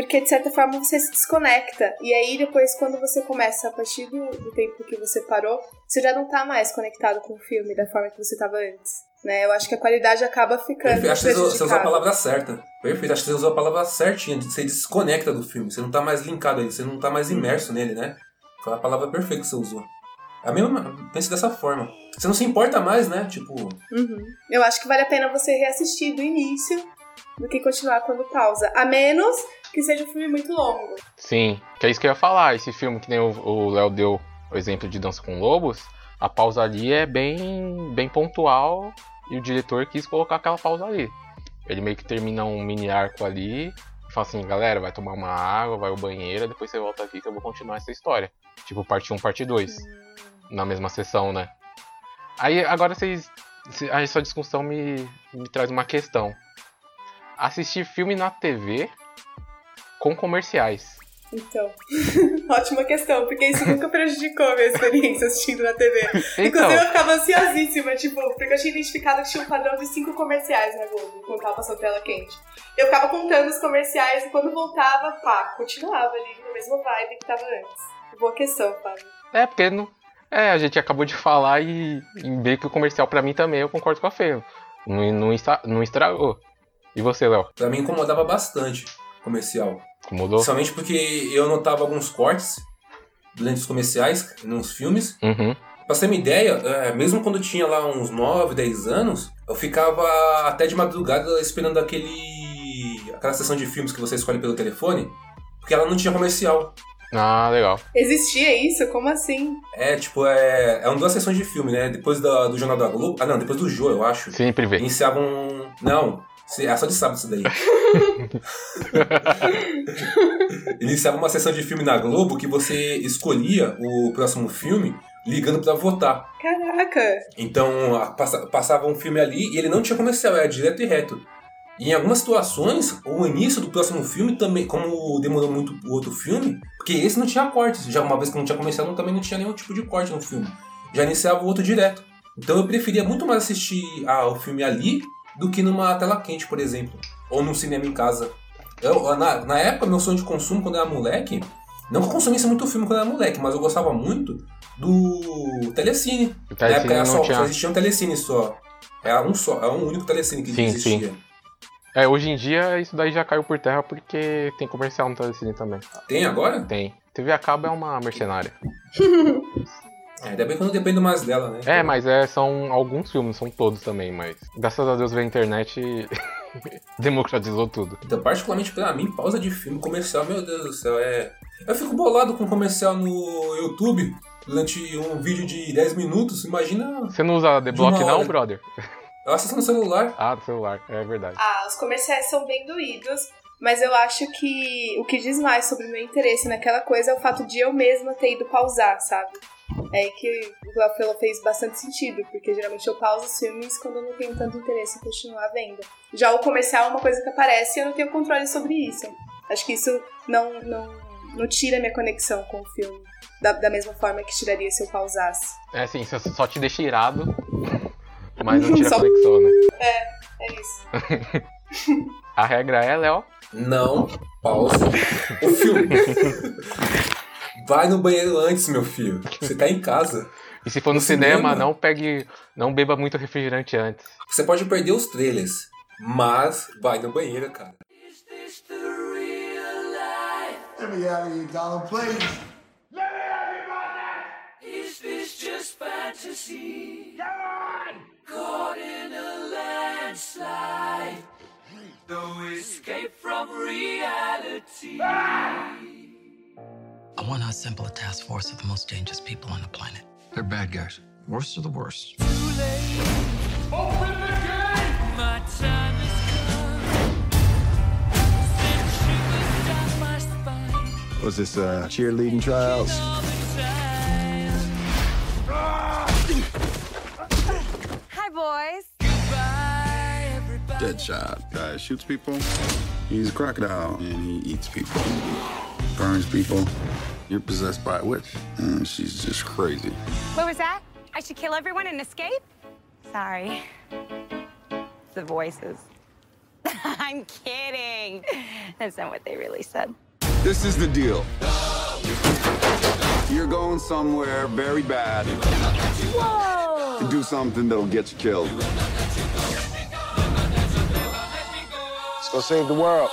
Porque de certa forma você se desconecta. E aí depois, quando você começa, a partir do, do tempo que você parou, você já não tá mais conectado com o filme da forma que você tava antes. Né? Eu acho que a qualidade acaba ficando. Perfeito. Acho que você usou- a palavra certa. Perfeito, acho que você usou a palavra certinha. Você desconecta do filme. Você não tá mais linkado aí, você não tá mais imerso nele, né? Foi a palavra perfeita que você usou. É A mesma, pense dessa forma. Você não se importa mais, né? Tipo, Uhum. Eu acho que vale a pena você reassistir do início do que continuar quando pausa. A menos que seja um filme muito longo. Sim, que é isso que eu ia falar. Esse filme que nem o Léo deu o exemplo de Dança com Lobos, a pausa ali é bem, bem pontual e o diretor quis colocar aquela pausa ali. Ele meio que termina um mini arco ali fala assim, galera, vai tomar uma água, vai ao banheiro, depois você volta aqui que eu vou continuar essa história. Tipo, parte 1, parte 2. Na mesma sessão, né? Aí agora vocês. se- A sua discussão me, me traz uma questão. Assistir filme na TV com comerciais. Então, ótima questão, porque isso nunca prejudicou a minha experiência assistindo na TV. Então, Inclusive, eu ficava ansiosíssima, tipo, porque eu tinha identificado que tinha um padrão de cinco comerciais na Globo, quando tava passando tela quente. Eu ficava contando os comerciais e quando voltava, pá, continuava ali na mesma vibe que tava antes. Boa questão, Fábio. é porque não. É, a gente acabou de falar e, e ver que o comercial pra mim também eu concordo com a Fê. Não, não, não estragou. E você, Léo? Pra mim incomodava bastante comercial. Incomodou? Principalmente porque eu notava alguns cortes durante os comerciais, nos filmes. Uhum. Pra você ter uma ideia, é, mesmo quando eu tinha lá uns 9, 10 anos, eu ficava até de madrugada esperando aquele. aquela sessão de filmes que você escolhe pelo telefone, porque ela não tinha comercial. Ah, legal. Existia isso? Como assim? É, tipo, é. É duas sessões de filme, né? Depois da- do Jornal da Globo. Ah, não, depois do Jô, eu acho. Sempre vê. Iniciavam. Não, se- é só de sábado isso daí. Iniciava uma sessão de filme na Globo que você escolhia o próximo filme ligando pra votar. Caraca! Então, passava um filme ali e ele não tinha comercial, era direto e reto. E em algumas situações, o início do próximo filme também, como demorou muito o outro filme, porque esse não tinha cortes, já uma vez que não tinha comercial, também não tinha nenhum tipo de corte no filme. Já iniciava o outro direto. Então eu preferia muito mais assistir ao filme ali do que numa tela quente, por exemplo. Ou num cinema em casa. Eu, na, na época, meu sonho de consumo, quando eu era moleque, não que eu consumisse muito filme quando eu era moleque, mas eu gostava muito do Telecine. O Na Telecine época era só, tinha- só existia um Telecine só. Era um só, era um único Telecine que Sim, existia. É, hoje em dia isso daí já caiu por terra porque tem comercial no Telecine também. Tem agora? Tem. TV a cabo é uma mercenária. É, ainda bem que eu não dependo mais dela, né? É, mas é, são alguns filmes, são todos também, mas graças a Deus veio a internet e democratizou tudo. Então, particularmente pra mim, pausa de filme comercial, meu Deus do céu, é. Eu fico bolado com comercial no YouTube durante um vídeo de 10 minutos, imagina. Você não usa The Block não, brother? Eu assisto no celular. Ah, do celular, é verdade. Ah, os comerciais são bem doídos, mas eu acho que o que diz mais sobre o meu interesse naquela coisa é o fato de eu mesma ter ido pausar, sabe? É aí que o Glaufello fez bastante sentido, porque geralmente eu pauso os filmes quando eu não tenho tanto interesse em continuar vendo. Já o comercial é uma coisa que aparece e eu não tenho controle sobre isso. Acho que isso não, não, não tira minha conexão com o filme. Da, da mesma forma que tiraria se eu pausasse. É assim, só- só te deixa irado, mas não tira a Só- conexão, né? É isso. A regra é, Léo, Não pausa o filme. Vai no banheiro antes, meu filho. Você tá em casa. e se for no, No cinema, cinema? não pegue, não beba muito refrigerante antes. Você pode perder os trailers, mas vai no banheiro, cara. Let me out of here, Donald, please. I want to assemble a task force of the most dangerous people on the planet. They're bad guys. Worst of the worst. Was this uh, cheerleading trials? Hi, boys. Deadshot. Guy shoots people. He's a crocodile and he eats people. Burns people. You're possessed by a witch. And she's just crazy. What was that? I should kill everyone and escape? Sorry. The voices. I'm kidding. That's not what they really said. This is the deal. You're going somewhere very bad Whoa! to do something that'll get you killed. Let's go save the world.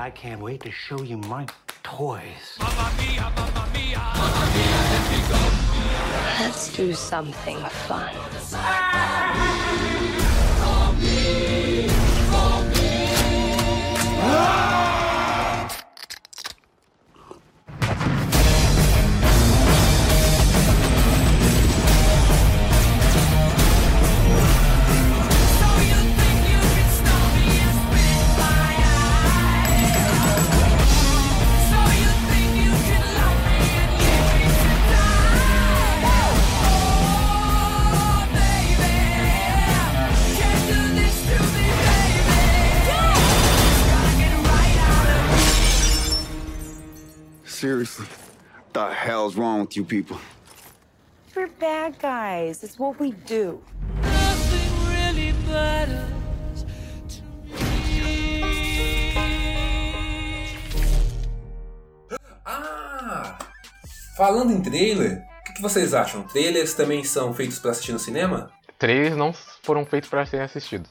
I can't wait to show you my toys. Mamma mia, mamma mia, mamma mia, let me go. Let's do something fun. Ah! With you people? We're bad guys. It's what we do. really matters Ah! Falando em trailer, o que, que vocês acham? Trailers também são feitos pra assistir no cinema? Trailers não foram feitos para serem assistidos.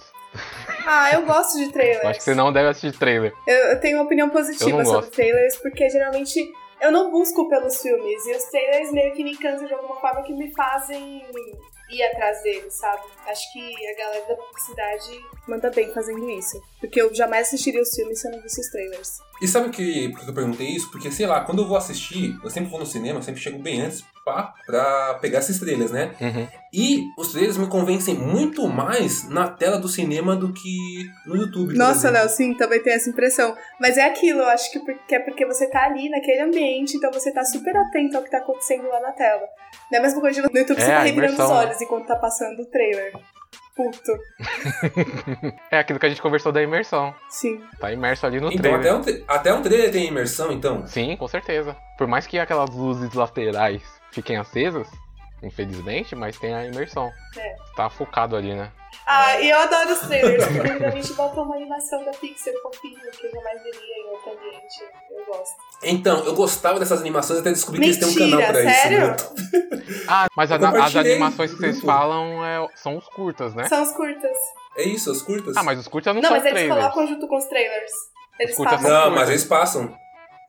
Ah, eu gosto de trailers. Eu acho que você não deve assistir trailer. Eu, eu tenho uma opinião positiva sobre gosto. trailers, porque geralmente eu não busco pelos filmes. E os trailers meio que me encantam de alguma forma que me fazem ir atrás deles, sabe? Acho que a galera da publicidade manda bem fazendo isso. Porque eu jamais assistiria os filmes se eu não visse os trailers. E sabe que, por que eu perguntei isso? Porque, sei lá, quando eu vou assistir, eu sempre vou no cinema, sempre chego bem antes pá, pra pegar esses trailers, né? Uhum. E os trailers me convencem muito mais na tela do cinema do que no YouTube. Nossa. Léo, sim, também tem essa impressão. Mas é aquilo, eu acho que, é porque você tá ali naquele ambiente, então você tá super atento ao que tá acontecendo lá na tela. Não é a mesma coisa de no YouTube É, você tá revirando os né? olhos enquanto tá passando o trailer. Puto. É aquilo que a gente conversou da imersão. Sim. Tá imerso ali no Então, trailer. até um, até um trailer tem imersão, então. Sim, com certeza. Por mais que aquelas luzes laterais fiquem acesas, infelizmente, mas tem a imersão. É. Tá focado ali, né? Ah, e eu adoro os trailers, porque geralmente botam uma animação da Pixar fofinha, que eu jamais veria em outro ambiente. Eu gosto. Então, eu gostava dessas animações até descobri que eles têm um canal Mentira, pra sério? isso. YouTube. Ah, mas Eu as, animações que vocês falam é- são os curtas, né? São os curtas. É isso, as curtas. Ah, mas os curtas não, Não, são mas eles trailers. colocam junto com os trailers. Eles curtas passam. Não, curtas. mas eles passam.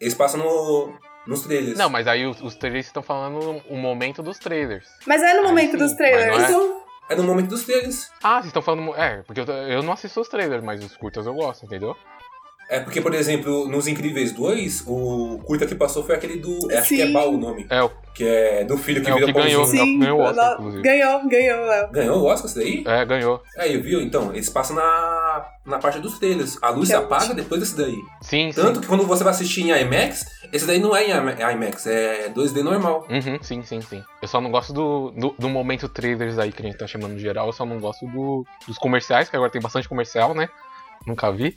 Eles passam no, nos trailers. Não, mas aí os, os trailers estão falando o momento dos trailers. Mas é no momento sim, dos trailers. é- É no momento dos trailers. Ah, vocês estão falando. É, porque eu, eu não assisto os trailers, mas os curtas eu gosto, entendeu? É porque, por exemplo, nos Incríveis 2, o curta que passou foi aquele do. Acho que é Sim. Baú o nome. É o, Que é do filho que É vira que ganhou. pãozinho. É sim, ganhou o Oscar, inclusive. ganhou, ganhou, Léo. Ganhou o Oscar isso daí? é, ganhou. É, eu vi, então. Eles passam na, na parte dos trailers. A luz Que se é apaga depois desse daí. Sim, Tanto sim. que quando você vai assistir em IMAX, esse daí não é em IMAX, é 2D normal. Uhum, sim, sim, sim. Eu só não gosto do, do, do momento trailers aí que a gente tá chamando de geral. Eu só não gosto do, dos comerciais, que agora tem bastante comercial, né? Nunca vi.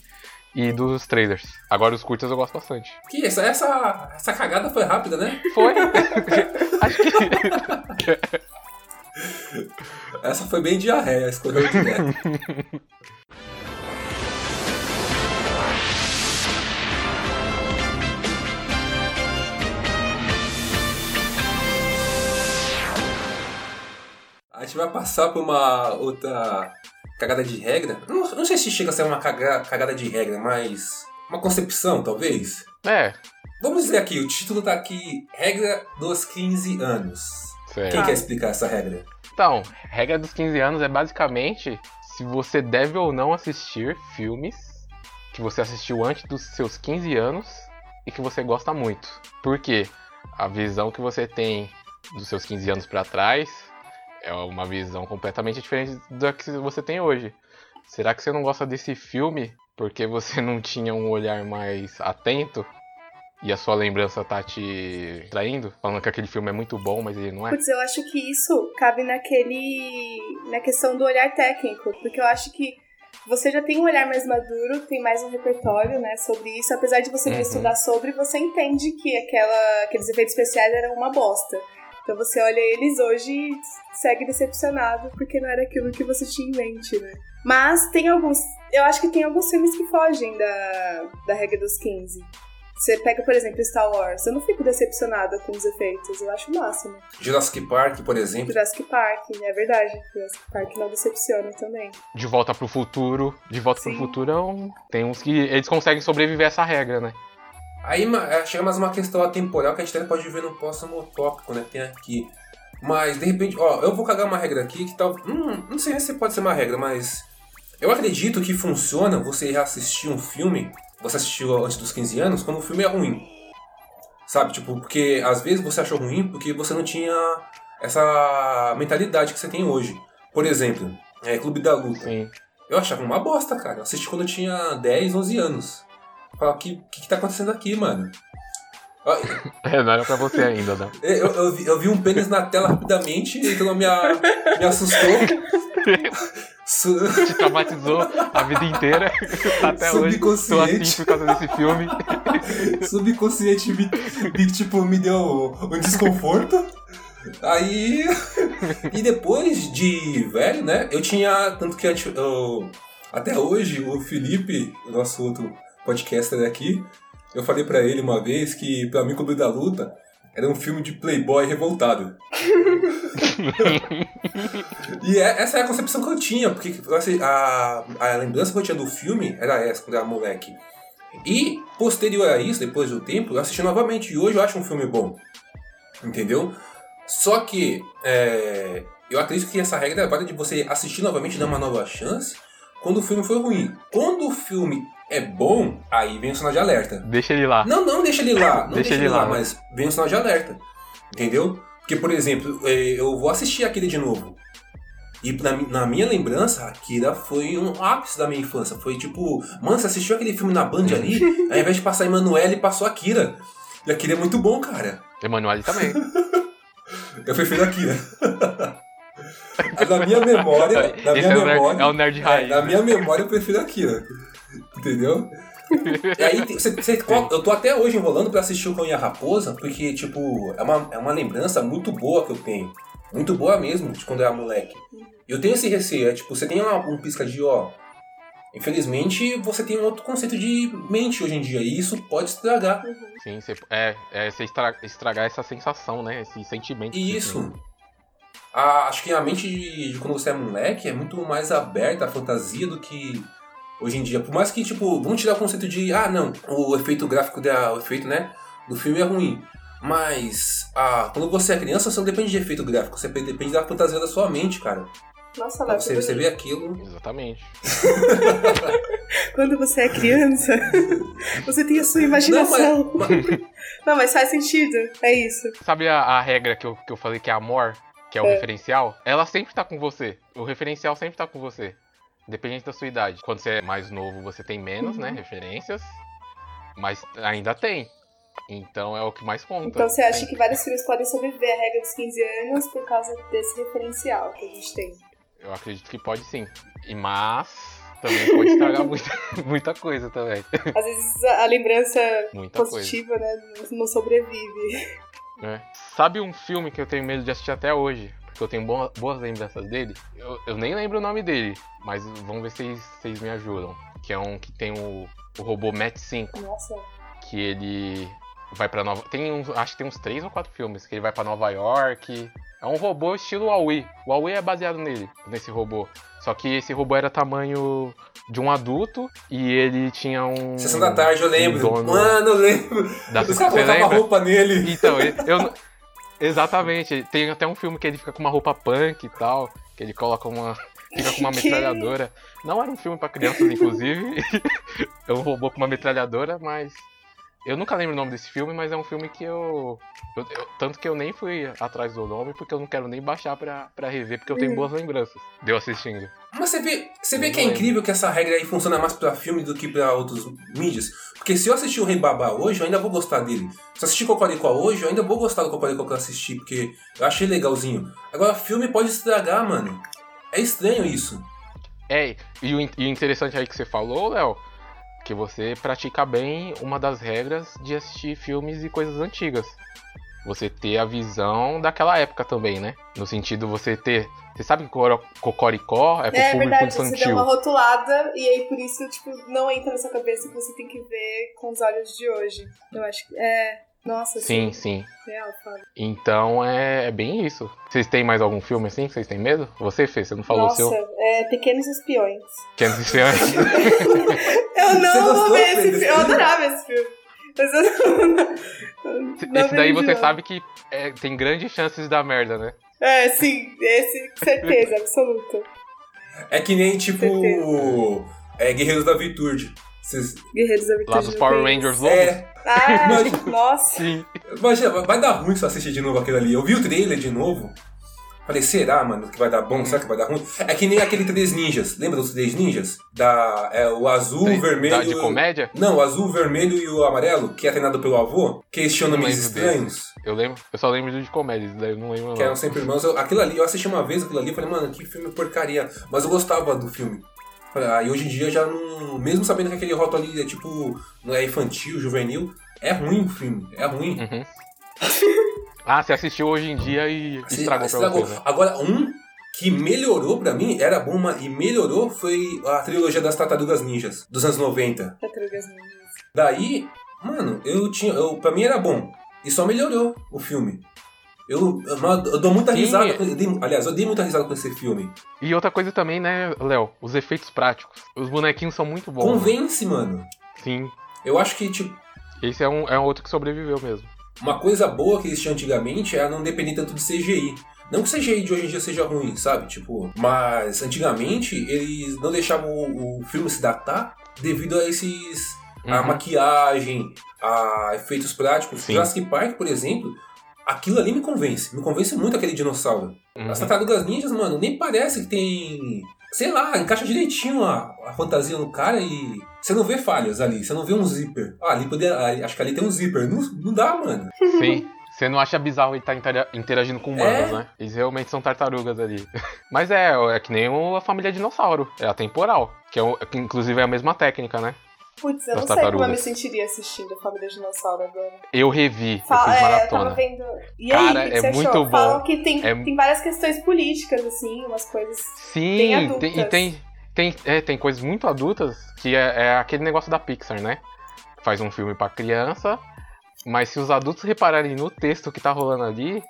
E dos trailers. Agora os curtas eu gosto bastante. Que essa, essa, essa cagada foi rápida, né? Foi? Acho que. Essa foi bem diarreia, escorreu direto. A gente vai passar por uma outra cagada de regra. Não, não sei se chega a ser uma caga- cagada de regra, mas uma concepção, talvez. É, Vamos dizer aqui, o título tá aqui, regra dos 15 anos. Quem certo. quer explicar essa regra? Então, regra dos 15 anos é basicamente se você deve ou não assistir filmes que você assistiu antes dos seus 15 anos e que você gosta muito. Por quê? A visão que você tem dos seus 15 anos pra trás é uma visão completamente diferente da que você tem hoje. Será que você não gosta desse filme porque você não tinha um olhar mais atento e a sua lembrança tá te traindo? Falando que aquele filme é muito bom, mas ele não é? Putz, eu acho que isso cabe naquele. na questão do olhar técnico, porque eu acho que você já tem um olhar mais maduro, tem mais um repertório, né, sobre isso. Apesar de você Uhum. estudar sobre, você entende que aquela, aqueles efeitos especiais eram uma bosta. Então você olha eles hoje e segue decepcionado, porque não era aquilo que você tinha em mente, né? Mas tem alguns. Eu acho que tem alguns filmes que fogem da, da regra dos 15. Você pega, por exemplo, Star Wars. Eu não fico decepcionada com os efeitos, eu acho o máximo. Jurassic Park, por exemplo. Jurassic Park, é verdade. Jurassic Park não decepciona também. De volta pro futuro. De volta Sim. pro futuro é um... tem uns que eles conseguem sobreviver a essa regra, né? Aí é, chega mais uma questão atemporal que a gente até pode ver no próximo tópico, né? Tem aqui. Mas, de repente, ó, eu vou cagar uma regra aqui que tal. Hum, não sei se pode ser uma regra, mas. Eu acredito que funciona você reassistir um filme, você assistiu antes dos 15 anos, quando o filme é ruim. Sabe? Tipo, porque às vezes você achou ruim porque você não tinha essa mentalidade que você tem hoje. Por exemplo, é, Clube da Luta. Sim. Eu achava uma bosta, cara. Eu assisti quando eu tinha 10, 11 anos. Falava, o que, que, que tá acontecendo aqui, mano? É, não era pra você ainda, né? Eu, eu, vi, eu vi um pênis na tela rapidamente, então me, a- me assustou. Te traumatizou a vida inteira. Até hoje. Tô assim por causa desse filme. Subconsciente me, me, tipo, me deu um desconforto. Aí. E depois de velho, né? Eu tinha. Tanto que eu, até hoje, o Felipe, o nosso outro podcaster aqui, eu falei pra ele uma vez que, pra mim, Clube da Luta era um filme de playboy revoltado. E é- essa é a concepção que eu tinha, porque a, a lembrança que eu tinha do filme era essa, quando eu era moleque. E, posterior a isso, depois do tempo, eu assisti novamente. E hoje eu acho um filme bom. Entendeu? Só que, é, eu acredito que essa regra vale de você assistir novamente e dar uma nova chance quando o filme for ruim. Quando o filme é bom, aí vem o sinal de alerta. Deixa ele lá. Não, não deixa ele lá. Não Deixa deixa, ele lá, lá, né? mas vem o sinal de alerta. Entendeu? Porque, por exemplo, eh, eu vou assistir aquele de novo. E na, na minha lembrança, Akira foi um ápice da minha infância. Foi tipo, mano, você assistiu aquele filme na Band ali? Ao invés de passar Emanuele, passou Akira. E Akira é muito bom, cara. Emanuele também. Eu prefiro Akira. na minha memória, na Esse minha é memória, é o nerd raiz. na minha memória eu prefiro Akira. Entendeu? E aí, você- você- eu tô até hoje enrolando pra assistir o Cão e a Raposa, porque, tipo, é uma, é uma lembrança muito boa que eu tenho. Muito boa mesmo, de quando eu era moleque. E eu tenho esse receio, é tipo, você tem uma- um pisca de ó. Infelizmente, você tem um outro conceito de mente hoje em dia, e isso pode estragar. Sim, você, é, é você estra- estragar essa sensação, né? Esse sentimento. Isso. A- acho que a mente de, de quando você é moleque é muito mais aberta à fantasia do que hoje em dia. Por mais que, tipo, vamos tirar o conceito de, ah, não, o efeito gráfico, da, o efeito, né, do filme é ruim. Mas, ah, quando você é criança, você não depende de efeito gráfico, você depende da fantasia da sua mente, cara. Nossa, você, você vê aquilo. Exatamente. Quando você é criança, você tem a sua imaginação. Não, mas, faz sentido. É isso. Sabe a, a regra que eu, que eu falei que é amor, que é o É. referencial? Ela sempre tá com você. O referencial sempre tá com você. Independente da sua idade. Quando você é mais novo, você tem menos, né? Uhum. Referências. Mas ainda tem. Então é o que mais conta. Então você acha Sempre. que vários filmes podem sobreviver à regra dos 15 anos por causa desse referencial que a gente tem. Eu acredito que pode sim. E mas também pode estragar muita, muita coisa também. Às vezes a lembrança Muita positiva, né, não- sobrevive. né? Sabe um filme que eu tenho medo de assistir até hoje? Porque eu tenho boa- boas lembranças dele? Eu, eu nem lembro o nome dele, mas vamos ver se vocês- me ajudam. Que é um que tem o, o robô Matt 5, Nossa. que ele vai pra Nova. Tem uns, acho que tem uns três ou quatro filmes que ele vai pra Nova York. É um robô estilo Huawei. O Huawei é baseado nele, nesse robô. Só que esse robô era tamanho de um adulto e ele tinha um. Sessão da tarde, eu lembro. um dono Mano, eu lembro. da Os caras colocavam roupa nele. Então, eu, eu não- Exatamente. Tem até um filme que ele fica com uma roupa punk e tal. Que ele coloca uma. Fica com uma metralhadora. Não era um filme pra crianças, inclusive. é um robô com uma metralhadora, mas. Eu nunca lembro o nome desse filme, mas é um filme que eu. eu- eu- tanto que eu nem fui atrás do nome, porque eu não quero nem baixar pra, pra rever, porque eu tenho Hum. boas lembranças de eu assistindo. Mas você vê, você vê que é incrível que essa regra aí funciona mais pra filme do que pra outros mídias. Porque se eu assistir o Rei Babá hoje, eu ainda vou gostar dele. Se eu assistir Cocoricó hoje, eu ainda vou gostar do Cocoricó que eu assisti, porque eu achei legalzinho. Agora, filme pode estragar, mano. É estranho isso. É, e o, e o interessante aí que você falou, Léo, que você pratica bem uma das regras de assistir filmes e coisas antigas. Você ter a visão daquela época também, né? No sentido você ter. Você sabe que Cocoricó é pro É, público verdade, você dá infantil. uma rotulada e aí por isso, tipo, não entra na sua cabeça que você tem que ver com os olhos de hoje. Eu acho que. É. Nossa, Sim, sim. Real, fala. Então é, é bem isso. Vocês têm mais algum filme assim que vocês têm medo? Você fez, você não falou Nossa, o seu. é Pequenos Espiões. Quer dizer, Eu não vou ver esse filme. Eu adorava esse filme. Mas eu não. não esse daí você não. sabe que é, tem grandes chances de dar merda, né? É, sim, esse, certeza, absoluta. É que nem, tipo, é, Guerreiros da Virtude. Vocês... Guerreiros da Lá Virtude. dos não Power. Rangers Lobos. É, Ah, Imagina- nossa. Sim. Imagina, vai dar ruim se eu assistir de novo aquilo ali. Eu vi o trailer de novo. Falei, será, mano, que vai dar bom? Será que vai dar ruim? É que nem aquele Três Ninjas. Lembra dos Três Ninjas? Da, é, o azul, o vermelho... Da de comédia? Não, o azul, o vermelho e o amarelo, que é treinado pelo avô, que lembro estranhos. desses. Eu lembro, eu só lembro de comédia, isso daí eu não lembro Que não. eram sempre irmãos. Eu- aquilo ali, eu assisti uma vez aquilo ali e falei, mano, que filme porcaria. Mas eu gostava do filme. Ah, e hoje em dia já não. Mesmo sabendo que aquele rótulo ali é tipo. não é infantil, juvenil, é ruim o filme. É ruim. Uhum. Ah, você assistiu hoje em dia e Assim, estragou pra estragou. você, né? Agora, um que melhorou pra mim, era bom, mas e melhorou foi a trilogia das Tartarugas Ninjas, dos anos 90. Tartarugas Ninjas. Daí, mano, eu tinha. Eu, pra mim era bom. E só melhorou o filme. Eu, eu, dou muita Sim. risada. com- eu dei- aliás, eu dei muita risada com esse filme. E outra coisa também, né, Léo? Os efeitos práticos. Os bonequinhos são muito bons. Convence, mano. Sim. Eu acho que, tipo, Esse é um, é um outro que sobreviveu mesmo. uma coisa boa que eles tinham antigamente era não depender tanto de CGI. Não que o CGI de hoje em dia seja ruim, sabe? Tipo, mas antigamente eles não deixavam o, o filme se datar devido a esses. a Uhum. maquiagem, a efeitos práticos. Sim. Jurassic Park, por exemplo, aquilo ali me convence. Me convence muito aquele dinossauro. Uhum. As tartarugas ninjas, mano, nem parece que tem. Sei lá, encaixa direitinho a, a fantasia no cara e. Você não vê falhas ali, você não vê um zíper. Ah, ali poder, ali- acho que ali tem um zíper. Não, não dá, mano. Sim. Você não acha bizarro ele estar intera- interagindo com humanos, É. né? Eles realmente são tartarugas ali. Mas é, é que nem a família dinossauro. É a temporal. Que, é que inclusive é a mesma técnica, né? Putz, eu não sei como eu me sentiria assistindo a Família Dinossauro agora. Eu revi, eu Fala, fiz é, eu maratona. tava vendo. E Cara, aí, o que é você muito achou? bom. Falam que tem, É- tem várias questões políticas, assim, umas coisas. Sim, bem adultas. e tem, tem, é, tem coisas muito adultas que é, é aquele negócio da Pixar, né? Faz um filme pra criança, mas se os adultos repararem no texto que tá rolando ali,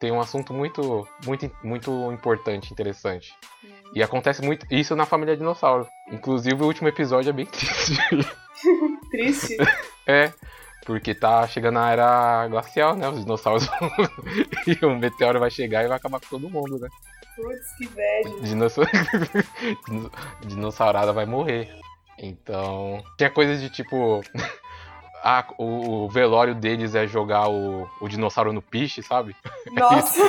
tem um assunto muito, muito, muito importante, interessante. E acontece muito isso na família dinossauro. Inclusive o último episódio é bem triste. Triste. é, porque tá chegando a era glacial, né? Os dinossauros vão... e o meteoro vai chegar e vai acabar com todo mundo, né? Putz, que velho. Dinossa... Dino- Dinossaurada vai morrer. Então. Tinha coisas de tipo. Ah, o, o velório deles é jogar o, o dinossauro no piche, sabe? Nossa,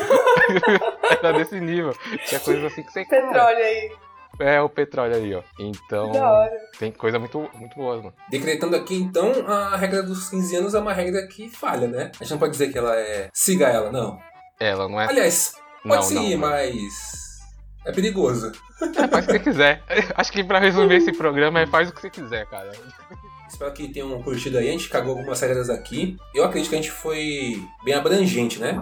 Era desse nível. Tinha coisas assim que você. cara, petróleo aí. É o petróleo ali, ó. Então. Da hora. Tem coisa muito, muito boa, mano. Decretando aqui, então, a regra dos 15 anos é uma regra que falha, né? A gente não pode dizer que ela é. Siga ela, não. Ela não é. Aliás, pode Não, seguir, não. mas. É perigoso. É, faz o que você quiser. Acho que pra resumir esse programa é faz o que você quiser, cara. Espero que tenham curtido aí. A gente cagou algumas regras aqui. Eu acredito que a gente foi bem abrangente, né?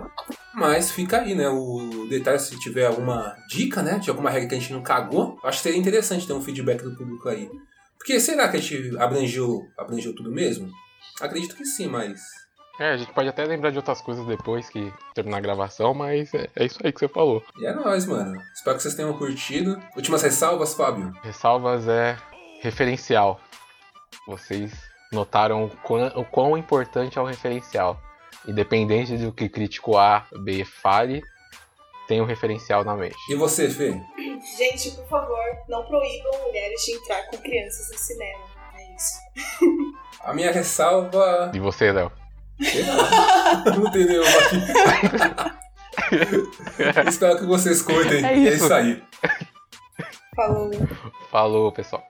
Mas fica aí, né? O detalhe, se tiver alguma dica, né? De alguma regra que a gente não cagou, acho que seria interessante ter um feedback do público aí. Porque será que a gente abrangeu, abrangeu tudo mesmo? Acredito que sim, mas. É, a gente pode até lembrar de outras coisas depois que terminar a gravação, mas é, é isso aí que você falou. E é nóis, mano. Espero que vocês tenham curtido. Últimas ressalvas, Fábio? Ressalvas é referencial. Vocês notaram o quão, o quão importante é o referencial. Independente do que crítico A, B fale, tem um referencial na mente. E você, Fê? Gente, por favor, não proíbam mulheres de entrar com crianças no cinema. É isso. A minha ressalva. E você, Léo? Não tem nenhuma aqui. Espero que vocês curtem. É É isso. isso aí. Falou. Falou, pessoal.